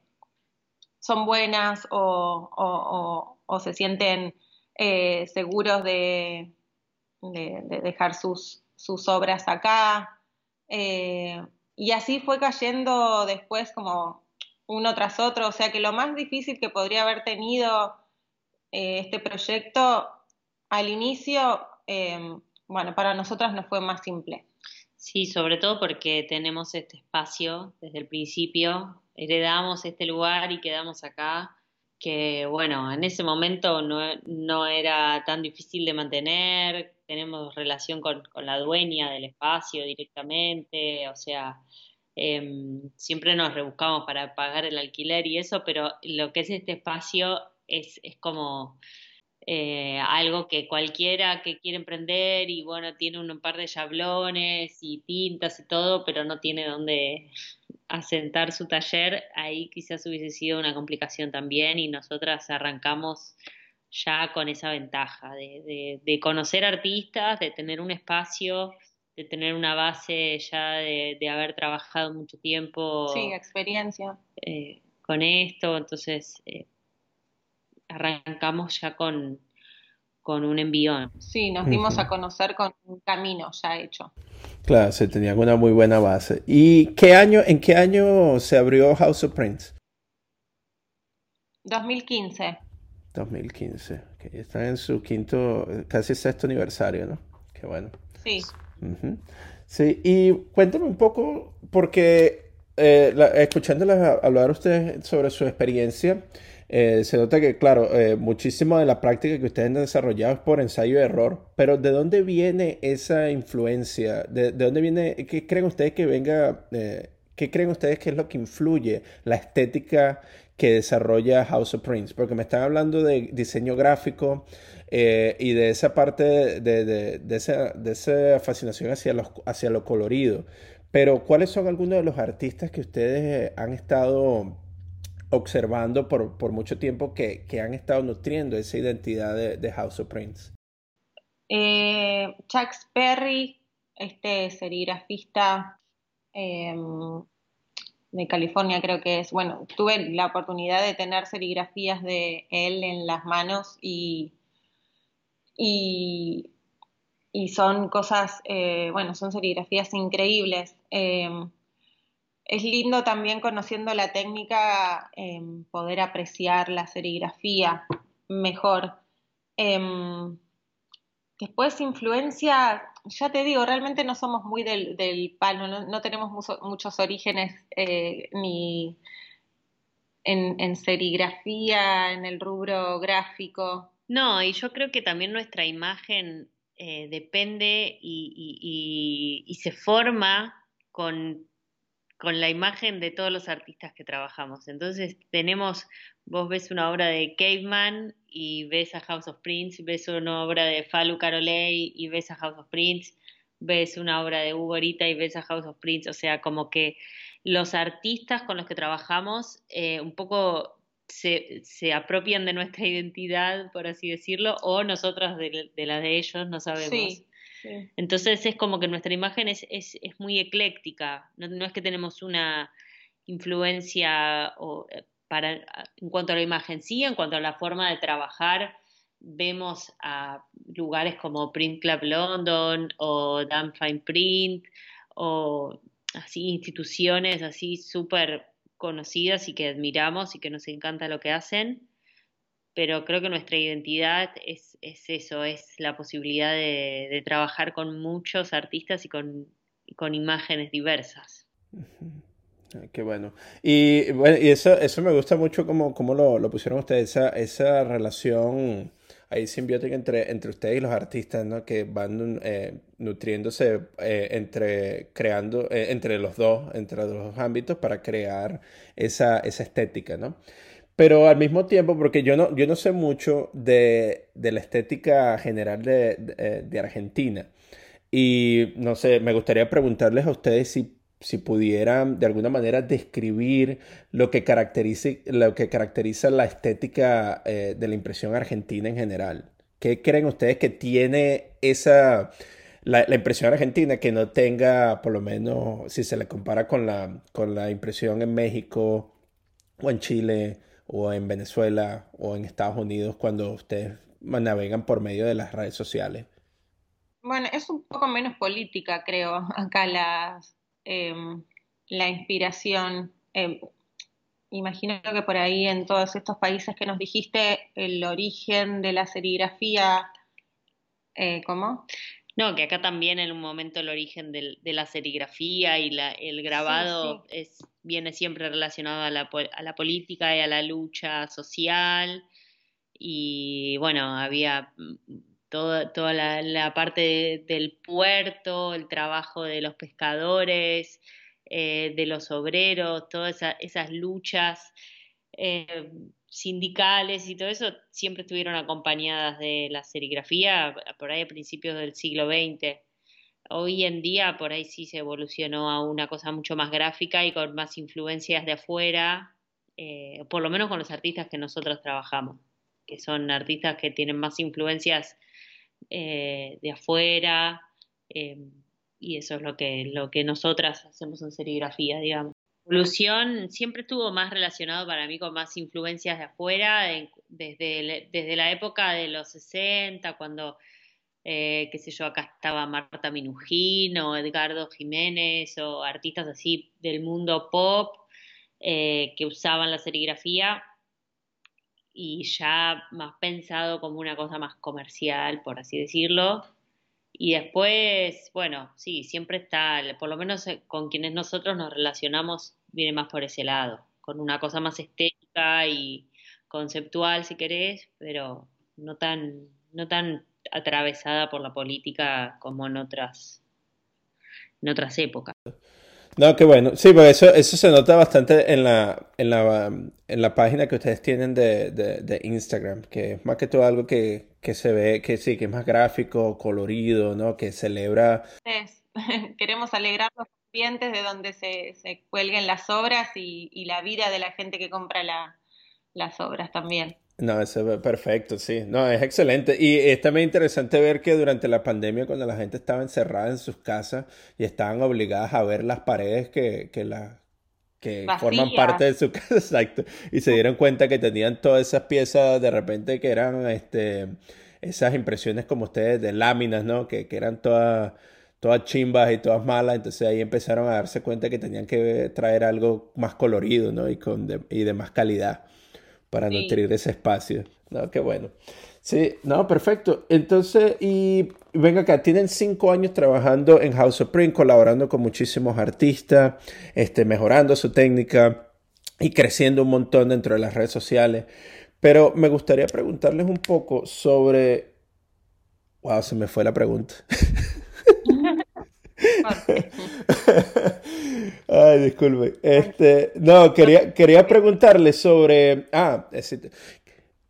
son buenas o, se sienten eh, seguros de, dejar sus, obras acá. Eh, y así fue cayendo después como uno tras otro. O sea que lo más difícil que podría haber tenido eh, este proyecto al inicio, bueno, para nosotras no fue más simple. Sí, sobre todo porque tenemos este espacio desde el principio heredamos este lugar y quedamos acá, que bueno, en ese momento no, era tan difícil de mantener, tenemos relación con, la dueña del espacio directamente, o sea, em, siempre nos rebuscamos para pagar el alquiler y eso, pero lo que es este espacio es, es como eh, algo que cualquiera que quiere emprender y bueno, tiene un par de yablones y tintas y todo, pero no tiene dónde asentar su taller, ahí quizás hubiese sido una complicación también y nosotras arrancamos ya con esa ventaja de, de, conocer artistas, de tener un espacio, de tener una base ya de, haber trabajado mucho tiempo. Sí, experiencia. Eh, con esto, entonces eh, arrancamos ya con, con un envión. Sí, nos dimos a conocer con un camino ya hecho. Claro, se tenía una muy buena base. ¿Y qué año, en qué año se abrió House of Prince? 2015. 2015. Okay. Está en su quinto, casi sexto aniversario, ¿no? Qué bueno. Sí. Sí, y cuéntame un poco, porque eh, escuchándolas hablar ustedes sobre su experiencia, eh, se nota que, claro, eh, muchísimo de la práctica que ustedes han desarrollado es por ensayo y error, pero ¿de dónde viene esa influencia? ¿De, dónde viene, qué creen ustedes que venga, eh, qué creen ustedes que es lo que influye la estética que desarrolla House of Prince? Porque me están hablando de diseño gráfico y de esa parte, de, de, esa, de esa fascinación hacia, los, hacia lo colorido. Pero, ¿cuáles son algunos de los artistas que ustedes han estado observando por, por mucho tiempo que, que, han estado nutriendo esa identidad de, de House of Prince? Eh, Chuck Perry, este serigrafista em, de California creo que es, bueno, tuve la oportunidad de tener serigrafías de él en las manos y, y, son cosas, eh, bueno, son serigrafías increíbles. Em, es lindo también conociendo la técnica em, poder apreciar la serigrafía mejor. Después, influencia, ya te digo, realmente no somos muy del, del palo, no, tenemos muchos orígenes eh, ni en, serigrafía, en el rubro gráfico. No, y yo creo que también nuestra imagen eh, depende y se forma con con la imagen de todos los artistas que trabajamos. Entonces tenemos, vos ves una obra de Caveman y ves a House of Prince, ves una obra de Falu Carolei y ves a House of Prince, ves una obra de Hugo Rita y ves a House of Prince, o sea, como que los artistas con los que trabajamos eh, un poco se, se, apropian de nuestra identidad, por así decirlo, o nosotros de, la de ellos, no sabemos. Entonces es como que nuestra imagen es, es, es muy ecléctica, no, es que tenemos una influencia o, eh, para, en cuanto a la imagen, sí, en cuanto a la forma de trabajar, vemos a lugares como Print Club London o Dan Fine Print o así instituciones así súper conocidas y que admiramos y que nos encanta lo que hacen, pero creo que nuestra identidad es, es eso, es la posibilidad de, trabajar con muchos artistas y con, con imágenes diversas. Qué bueno. Y bueno, y eso, eso me gusta mucho como, como lo, lo pusieron ustedes, esa, esa relación ahí simbiótica entre, entre ustedes y los artistas, ¿no? Que van eh, nutriéndose eh, entre, creando, eh, entre los dos, entre los dos ámbitos para crear esa, esa estética, ¿no? Pero al mismo tiempo, porque yo no, yo no sé mucho de, de la estética general de, de, de Argentina. Y no sé, me gustaría preguntarles a ustedes si si pudieran de alguna manera describir lo que, lo que caracteriza la estética eh, de la impresión argentina en general. ¿Qué creen ustedes que tiene esa, la, impresión argentina que no tenga, por lo menos, si se le compara con la, con la impresión en México o en Chile o en Venezuela o en Estados Unidos cuando ustedes navegan por medio de las redes sociales? Bueno, es un poco menos política, creo, acá las, Em, la inspiración. Em, imagino que por ahí en todos estos países que nos dijiste, el origen de la serigrafía, eh, ¿cómo? No, que acá también en un momento el origen de la serigrafía y la, el grabado Es, viene siempre relacionado a la, a la política y a la lucha social. Y bueno, había toda, toda la, parte del puerto, el trabajo de los pescadores, eh, de los obreros, todas esas luchas eh, sindicales y todo eso siempre estuvieron acompañadas de la serigrafía por ahí a principios del siglo XX. Hoy en día por ahí sí se evolucionó a una cosa mucho más gráfica y con más influencias de afuera, eh, por lo menos con los artistas que nosotros trabajamos, que son artistas que tienen más influencias eh, de afuera, eh, y eso es lo que, lo que nosotras hacemos en serigrafía, digamos. Evolución siempre estuvo más relacionado para mí con más influencias de afuera, desde, desde la época de los 60, cuando, eh, qué sé yo, acá estaba Marta Minujín o Edgardo Jiménez o artistas así del mundo pop que usaban la serigrafía y ya más pensado como una cosa más comercial, por así decirlo. Y después, bueno, sí, siempre está, por lo menos eh, con quienes nosotros nos relacionamos, viene más por ese lado, con una cosa más estética y conceptual, si querés, pero no tan, no tan atravesada por la política como en otras, en otras épocas. No, qué bueno. Sí, porque eso, eso se nota bastante en la, en la, en la página que ustedes tienen de, de, Instagram, que es más que todo algo que, que, se ve, que sí, que es más gráfico, colorido, ¿no? Que celebra... Es. Queremos alegrar de donde se, se cuelguen las obras y, y, la vida de la gente que compra la, las obras también. No, eso es perfecto, sí. No, es excelente. Y es también interesante ver que durante la pandemia, cuando la gente estaba encerrada en sus casas y estaban obligadas a ver las paredes que, que, la, que forman parte de su casa, exacto, y se dieron cuenta que tenían todas esas piezas de repente que eran este, esas impresiones como ustedes de láminas, ¿no? Que, que eran todas todas chimbas y todas malas, entonces ahí empezaron a darse cuenta que tenían que traer algo más colorido, ¿no? Y, con y de más calidad para nutrir ese espacio. No, qué bueno. Sí, no, perfecto. Entonces, y venga acá, tienen cinco años trabajando en House of Print, colaborando con muchísimos artistas, este, mejorando su técnica y creciendo un montón dentro de las redes sociales. Pero me gustaría preguntarles un poco sobre... Wow, se me fue la pregunta. Ay, disculpe. Este, no, quería, quería preguntarle sobre. Ah,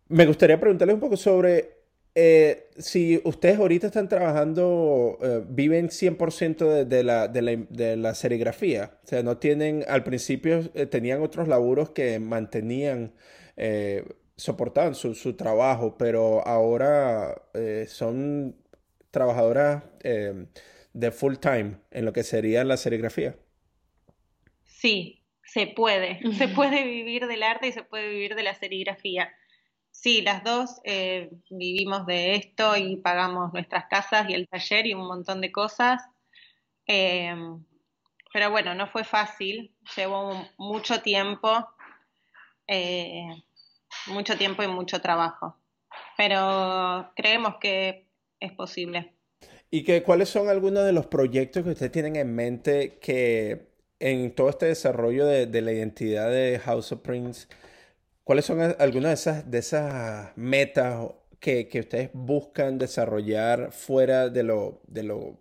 me gustaría preguntarle un poco sobre eh, si ustedes ahorita están trabajando, eh, viven 100% de, la, de, la, serigrafía, o sea, no tienen, al principio eh, tenían otros laburos que mantenían, soportaban su, su, trabajo, pero ahora son trabajadoras de full time en lo que sería la serigrafía. Sí, se puede, se puede vivir del arte y se puede vivir de la serigrafía. Sí, las dos eh, vivimos de esto y pagamos nuestras casas y el taller y un montón de cosas. Em, pero bueno, no fue fácil, llevó mucho tiempo, eh, mucho tiempo y mucho trabajo. Pero creemos que es posible. ¿Y que, cuáles son algunos de los proyectos que ustedes tienen en mente que en todo este desarrollo de, de la identidad de House of Prince ¿Cuáles son algunas de esas, de esas metas que, ustedes buscan desarrollar fuera de lo, de lo,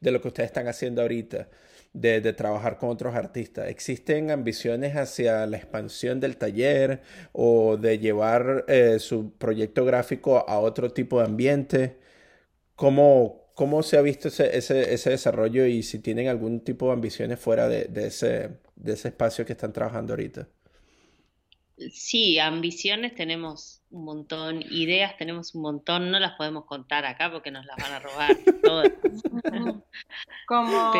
de lo que ustedes están haciendo ahorita? De, trabajar con otros artistas? ¿Existen ambiciones hacia la expansión del taller o de llevar eh, su proyecto gráfico a otro tipo de ambiente? ¿Cómo, cómo se ha visto ese, ese, ese, desarrollo y si tienen algún tipo de ambiciones fuera de, de, ese, de ese espacio que están trabajando ahorita? Sí, ambiciones tenemos un montón, ideas tenemos un montón, no las podemos contar acá porque nos las van a robar todas. como,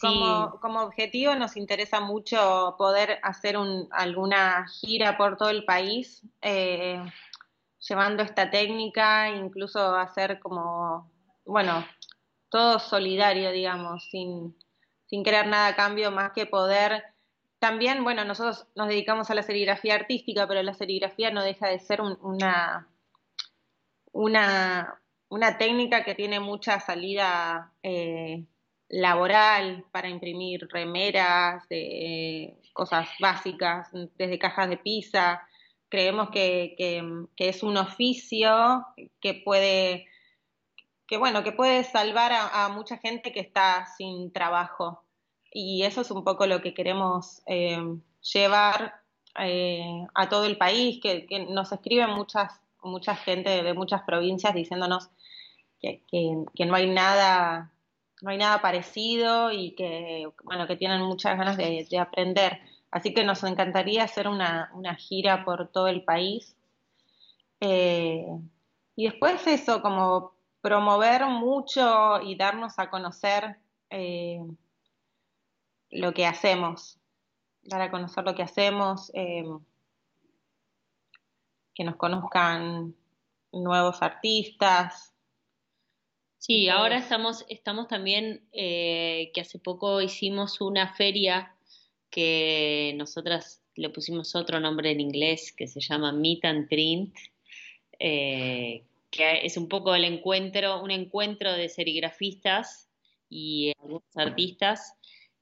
como, como, objetivo nos interesa mucho poder hacer un, alguna gira por todo el país, eh, llevando esta técnica, incluso hacer como, bueno, todo solidario, digamos, sin, sin querer nada a cambio más que poder también, bueno, nosotros nos dedicamos a la serigrafía artística, pero la serigrafía no deja de ser una, una, una, técnica que tiene mucha salida eh, laboral para imprimir remeras, de, cosas básicas, desde cajas de pizza. Creemos que, es un oficio que puede, que bueno, que puede salvar a mucha gente que está sin trabajo. Y eso es un poco lo que queremos eh, llevar eh, a todo el país, que, nos escriben muchas, mucha gente de muchas provincias diciéndonos que, no hay nada no hay nada parecido y que bueno que tienen muchas ganas de, aprender. Así que nos encantaría hacer una, gira por todo el país. Eh, y después eso como promover mucho y darnos a conocer lo que hacemos, dar a conocer lo que hacemos, em, que nos conozcan nuevos artistas. Sí, ahora estamos, estamos también, eh, que hace poco hicimos una feria que nosotras le pusimos otro nombre en inglés que se llama Meet and Print, eh, que es un poco el encuentro, un encuentro de serigrafistas y algunos artistas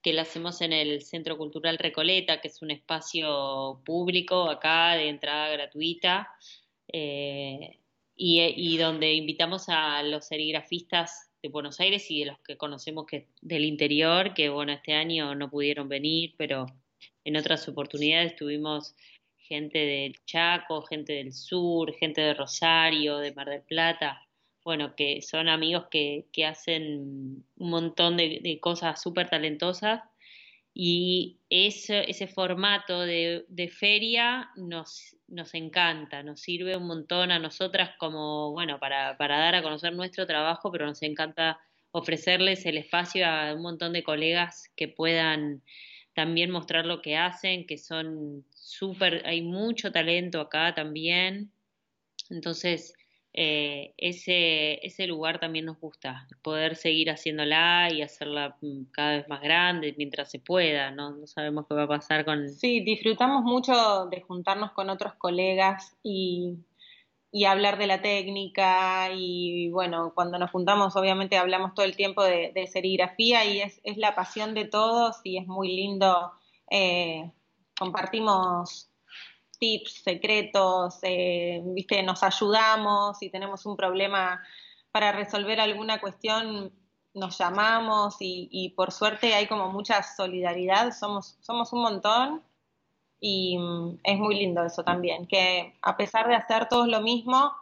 que la hacemos en el Centro Cultural Recoleta, que es un espacio público acá de entrada gratuita, eh, y, donde invitamos a los serigrafistas de Buenos Aires y de los que conocemos que del interior, que bueno, este año no pudieron venir, pero en otras oportunidades tuvimos gente del Chaco, gente del sur, gente de Rosario, de Mar del Plata, bueno, que son amigos que, que hacen un montón de, cosas súper talentosas. Y ese, ese formato de, de, feria nos, nos encanta, nos sirve un montón a nosotras como, bueno, para, para dar a conocer nuestro trabajo, pero nos encanta ofrecerles el espacio a un montón de colegas que puedan también mostrar lo que hacen, que son súper, hay mucho talento acá también. Entonces, eh, ese, ese lugar también nos gusta, poder seguir haciéndola y hacerla mm, cada vez más grande mientras se pueda, ¿no? No sabemos qué va a pasar con... Sí, disfrutamos mucho de juntarnos con otros colegas y, y hablar de la técnica y bueno, cuando nos juntamos obviamente hablamos todo el tiempo de, serigrafía y es, es, la pasión de todos y es muy lindo, eh, compartimos tips, secretos, eh, ¿viste? nos ayudamos, si tenemos un problema para resolver alguna cuestión, nos llamamos y, por suerte hay como mucha solidaridad, somos, somos un montón y mm, es muy lindo eso también, que a pesar de hacer todos lo mismo,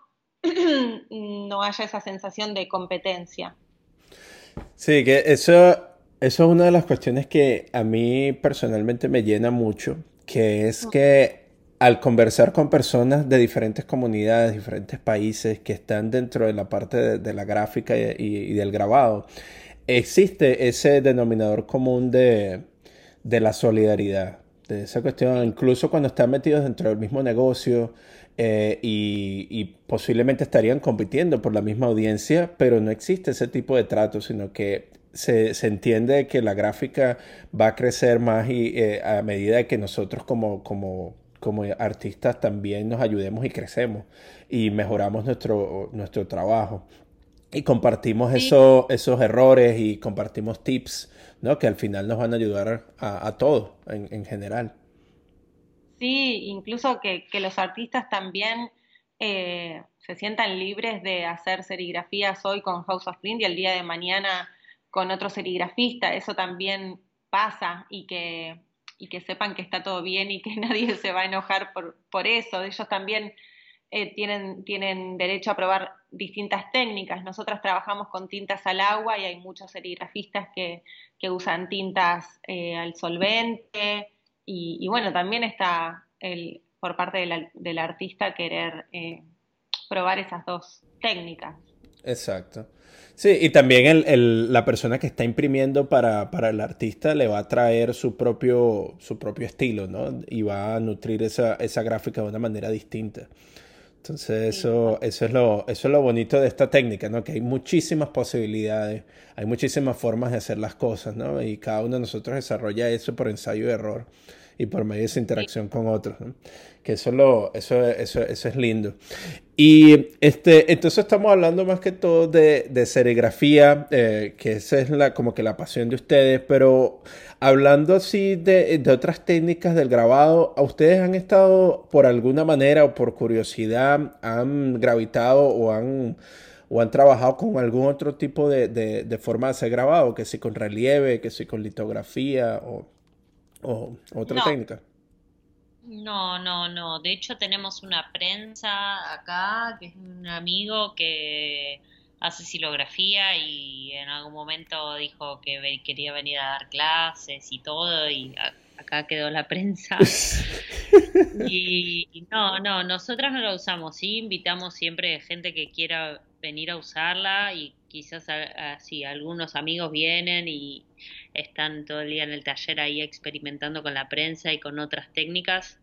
no haya esa sensación de competencia. Sí, que eso, eso es una de las cuestiones que a mí personalmente me llena mucho, que es que al conversar con personas de diferentes comunidades, diferentes países que están dentro de la parte de, la gráfica y, del grabado, existe ese denominador común de, la solidaridad, de esa cuestión, incluso cuando están metidos dentro del mismo negocio eh, y, posiblemente estarían compitiendo por la misma audiencia, pero no existe ese tipo de trato, sino que se, entiende que la gráfica va a crecer más y, eh, a medida que nosotros como, como como artistas también nos ayudemos y crecemos y mejoramos nuestro, nuestro trabajo. Y compartimos esos errores y compartimos tips, ¿no? Que al final nos van a ayudar a, a todos en, general. Sí, incluso que, los artistas también eh, se sientan libres de hacer serigrafías hoy con House of Print y el día de mañana con otro serigrafista. Eso también pasa y que y que sepan que está todo bien y que nadie se va a enojar por, por eso. Ellos también eh, tienen, tienen derecho a probar distintas técnicas. Nosotras trabajamos con tintas al agua y hay muchos serigrafistas que, que usan tintas eh, al solvente y, bueno, también está el, por parte del artista querer eh, probar esas dos técnicas. Exacto. Sí, y también el, la persona que está imprimiendo para, el artista le va a traer su propio, su propio estilo, ¿no? Y va a nutrir esa, esa gráfica de una manera distinta. Entonces eso, eso, es lo, eso es lo bonito de esta técnica, ¿no? Que hay muchísimas posibilidades, hay muchísimas formas de hacer las cosas, ¿no? Y cada uno de nosotros desarrolla eso por ensayo y error y por medio de esa interacción con otros. Que eso, lo, eso, eso, eso, es lindo. Y este, entonces estamos hablando más que todo de, de serigrafía, eh, que esa es la, como que la pasión de ustedes, pero hablando así de, de, otras técnicas del grabado, ¿a ustedes han estado por alguna manera o por curiosidad, han gravitado o han o han trabajado con algún otro tipo de, de, de, forma de hacer grabado, que si con relieve, que si con litografía o ¿O otra técnica? No, no, no. De hecho, tenemos una prensa acá, que es un amigo que hace silografía y en algún momento dijo que quería venir a dar clases y todo, y acá quedó la prensa. y, no, no, nosotras no la usamos, sí, invitamos siempre gente que quiera venir a usarla y quizás así algunos amigos vienen y están todo el día en el taller ahí experimentando con la prensa y con otras técnicas,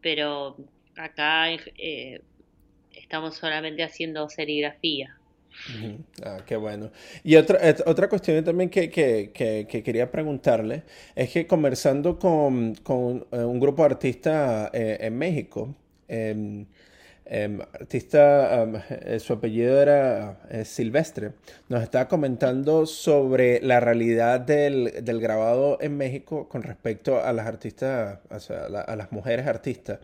pero acá eh, estamos solamente haciendo serigrafía. Ah, qué bueno. Y otra, otra cuestión también que, que, que, quería preguntarle es que conversando con, con eh, un grupo de artistas eh, en México, em, Em, artista, em, su apellido era eh, Silvestre, nos estaba comentando sobre la realidad del, grabado en México con respecto a las artistas, a, las mujeres artistas,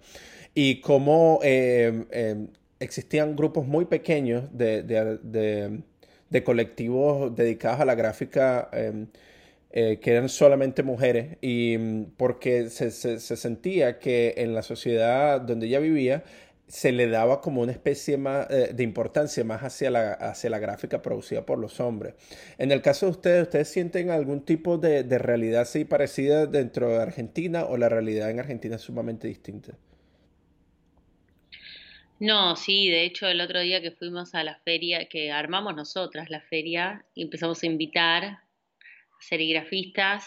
y cómo em, existían grupos muy pequeños de, colectivos dedicados a la gráfica. Eh, que eran solamente mujeres y mm, porque se, se, sentía que en la sociedad donde ella vivía se le daba como una especie más, eh, de importancia más hacia la, hacia la gráfica producida por los hombres. En el caso de ustedes, ¿ustedes sienten algún tipo de, realidad así parecida dentro de Argentina o la realidad en Argentina es sumamente distinta? No, sí, de hecho el otro día que fuimos a la feria, que armamos nosotras la feria, y empezamos a invitar serigrafistas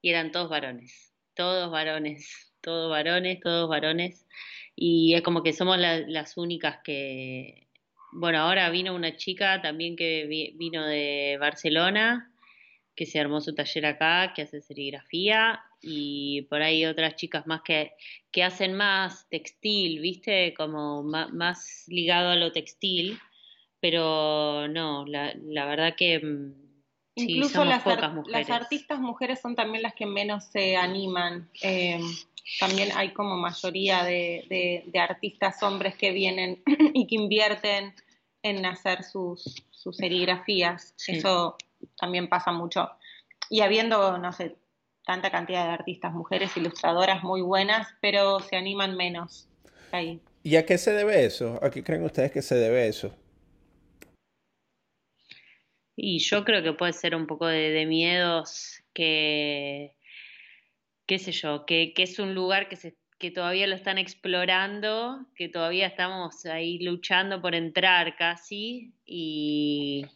y eran todos varones, todos varones, todos varones, todos varones y es como que somos las únicas que, bueno, ahora vino una chica también que vino de Barcelona, que se armó su taller acá, que hace serigrafía, y por ahí otras chicas más que, que hacen más textil, ¿viste? Como más, ligado a lo textil, pero no, la, la verdad que... Incluso las, las, artistas mujeres son también las que menos se animan. Eh, también hay como mayoría de, artistas hombres que vienen y que invierten en hacer sus, serigrafías. Eso también pasa mucho. Y habiendo, no sé, tanta cantidad de artistas mujeres ilustradoras muy buenas, pero se animan menos ahí. ¿Y a qué se debe eso? ¿A qué creen ustedes que se debe eso? Y yo creo que puede ser un poco de, miedos que, qué sé yo, que, es un lugar que, se, que todavía lo están explorando, que todavía estamos ahí luchando por entrar casi y,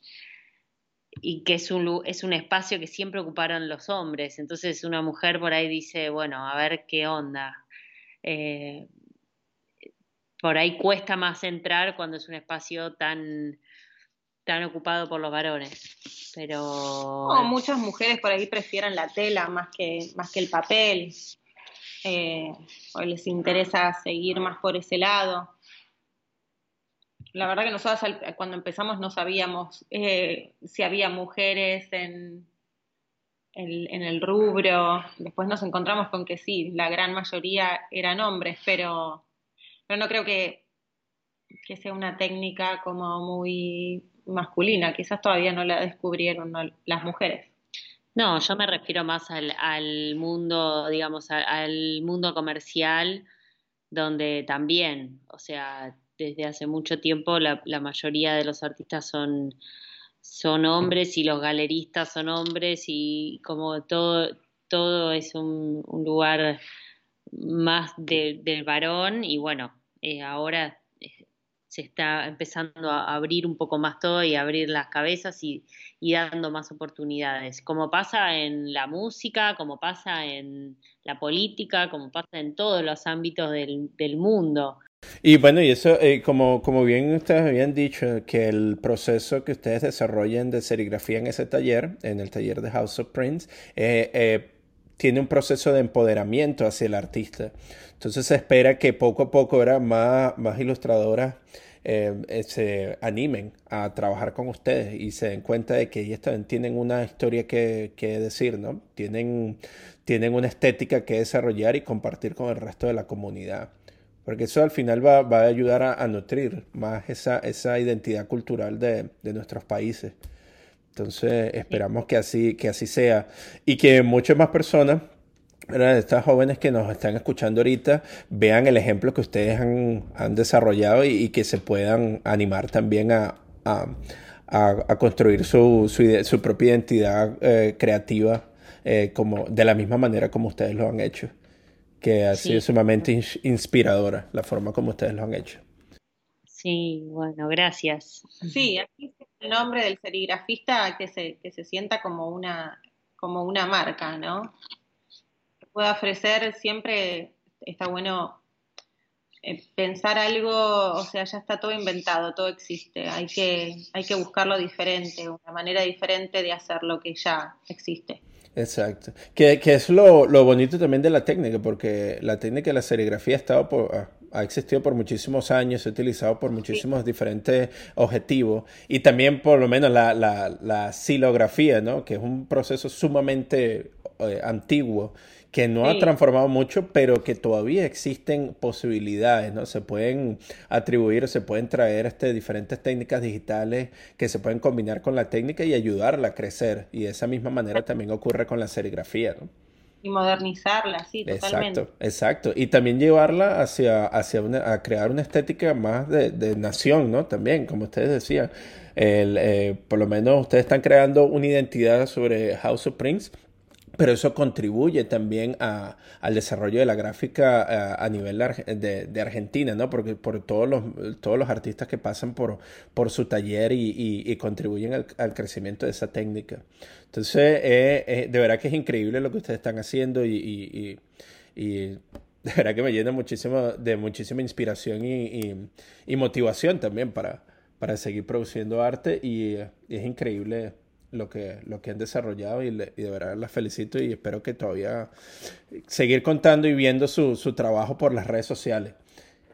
y que es un, es un espacio que siempre ocuparon los hombres. Entonces una mujer por ahí dice, bueno, a ver qué onda. Eh, por ahí cuesta más entrar cuando es un espacio tan, tan ocupado por los varones. Pero. muchas mujeres por ahí prefieren la tela más que, más que el papel. Eh, o les interesa seguir más por ese lado. La verdad que nosotros cuando empezamos no sabíamos eh, si había mujeres en, en, el rubro. Después nos encontramos con que sí, la gran mayoría eran hombres, pero pero no creo que, que sea una técnica como muy masculina, quizás todavía no la descubrieron las mujeres. No, yo me refiero más al, mundo, digamos, al, mundo comercial, donde también, o sea, desde hace mucho tiempo la, mayoría de los artistas son, son hombres y los galeristas son hombres y como todo, todo es un, lugar más del varón y bueno, eh, ahora se está empezando a abrir un poco más todo y abrir las cabezas y, dando más oportunidades, como pasa en la música, como pasa en la política, como pasa en todos los ámbitos del, mundo. Y bueno, y eso, eh, como, como bien ustedes habían dicho, que el proceso que ustedes desarrollen de serigrafía en ese taller, en el taller de House of Prince, eh, tiene un proceso de empoderamiento hacia el artista. Entonces se espera que poco a poco más, más ilustradoras eh, eh, se animen a trabajar con ustedes y se den cuenta de que ellas también tienen una historia que, decir, ¿no? Tienen, tienen una estética que desarrollar y compartir con el resto de la comunidad. Porque eso al final va, a ayudar a, nutrir más esa, esa identidad cultural de, de nuestros países. Entonces esperamos que así, que así sea. Y que muchas más personas, estas jóvenes que nos están escuchando ahorita, vean el ejemplo que ustedes han, han desarrollado y, que se puedan animar también a, a, a, construir su, su, su, propia identidad eh, creativa eh, como, de la misma manera como ustedes lo han hecho, que ha sido sumamente inspiradora la forma como ustedes lo han hecho. Sí, bueno, gracias. Sí, aquí el nombre del serigrafista que se, que se sienta como una, como una marca, ¿no? Que pueda ofrecer siempre, está bueno eh, pensar algo, o sea, ya está todo inventado, todo existe, hay que, hay que buscarlo diferente, una manera diferente de hacer lo que ya existe. Exacto. Que, que es lo, lo, bonito también de la técnica, porque la técnica de la serigrafía ha estado por, ah, ha existido por muchísimos años, se ha utilizado por muchísimos diferentes objetivos y también por lo menos la, la, la silografía, ¿no? que es un proceso sumamente eh, antiguo que no ha transformado mucho, pero que todavía existen posibilidades, ¿no? Se pueden atribuir, se pueden traer este, diferentes técnicas digitales que se pueden combinar con la técnica y ayudarla a crecer. Y de esa misma manera también ocurre con la serigrafía, ¿no? Modernizarla, sí, totalmente. Exacto, exacto. Y también llevarla hacia, hacia una, a crear una estética más de, de nación, ¿no? También, como ustedes decían. El, eh, por lo menos ustedes están creando una identidad sobre House of Prince pero eso contribuye también a, al desarrollo de la gráfica eh, a, nivel de, de, Argentina, ¿no? Porque por todos los, todos los artistas que pasan por, por su taller y, y, contribuyen al, al, crecimiento de esa técnica. Entonces, eh, eh, de verdad que es increíble lo que ustedes están haciendo y, y de verdad que me llena muchísimo, de muchísima inspiración y, motivación también para, para seguir produciendo arte y es increíble lo que, lo que han desarrollado y, de verdad las felicito y espero que todavía seguir contando y viendo su, su, trabajo por las redes sociales,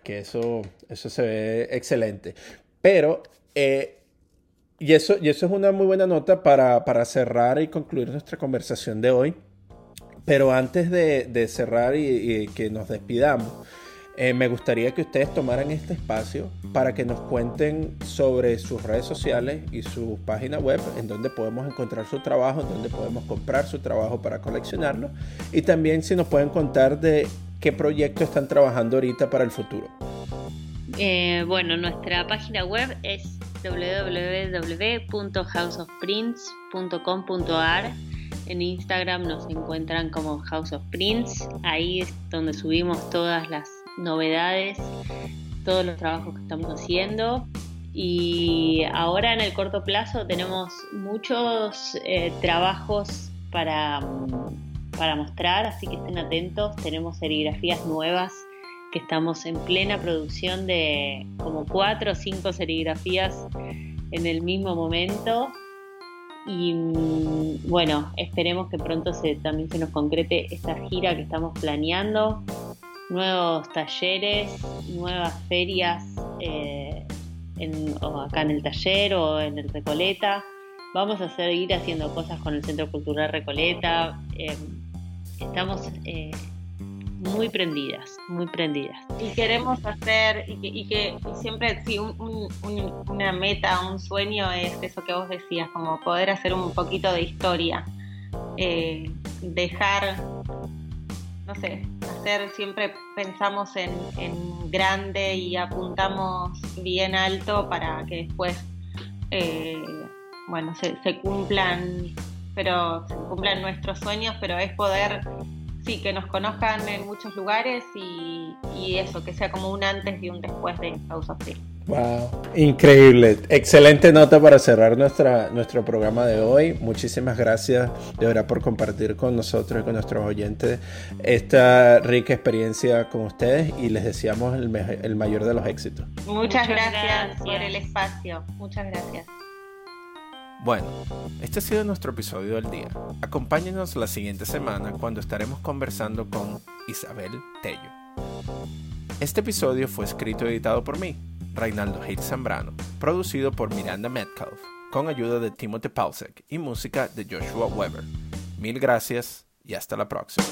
que eso, eso se ve excelente. Pero, eh, y, eso, y eso es una muy buena nota para, para, cerrar y concluir nuestra conversación de hoy. Pero antes de, de cerrar y, y que nos despidamos, eh, me gustaría que ustedes tomaran este espacio para que nos cuenten sobre sus redes sociales y su página web, en donde podemos encontrar su trabajo, en donde podemos comprar su trabajo para coleccionarlo, y también si nos pueden contar de qué proyecto están trabajando ahorita para el futuro. Eh, bueno, nuestra página web es www.houseofprints.com.ar. En Instagram nos encuentran como House of Prints. Ahí es donde subimos todas las novedades, todos los trabajos que estamos haciendo. Y ahora en el corto plazo tenemos muchos eh, trabajos para, para mostrar, así que estén atentos. Tenemos serigrafías nuevas que estamos en plena producción de como cuatro o cinco serigrafías en el mismo momento. Y mm, bueno, esperemos que pronto también se nos concrete esta gira que estamos planeando. Nuevos talleres, nuevas ferias. Eh, o acá en el taller o en el Recoleta. Vamos a seguir haciendo cosas con el Centro Cultural Recoleta. Eh, estamos eh, muy prendidas, muy prendidas. Y queremos hacer, y que, siempre, sí, una meta, un sueño es eso que vos decías, como poder hacer un poquito de historia. Dejar no sé, hacer, siempre pensamos en, grande y apuntamos bien alto para que después, eh, bueno, se, cumplan, pero se cumplan nuestros sueños, pero es poder, sí, que nos conozcan en muchos lugares y, eso, que sea como un antes y un después de House of Wow, increíble. Excelente nota para cerrar nuestra, nuestro programa de hoy. Muchísimas gracias de verdad por compartir con nosotros y con nuestros oyentes esta rica experiencia con ustedes y les deseamos el, el mayor de los éxitos. Muchas, gracias, por el espacio. Muchas gracias. Bueno, este ha sido nuestro episodio del día. Acompáñenos la siguiente semana cuando estaremos conversando con Isabel Tello. Este episodio fue escrito y editado por mí, Reinaldo Hate Zambrano, producido por Miranda Metcalf, con ayuda de Timothy Palsek y música de Joshua Weber. Mil gracias y hasta la próxima.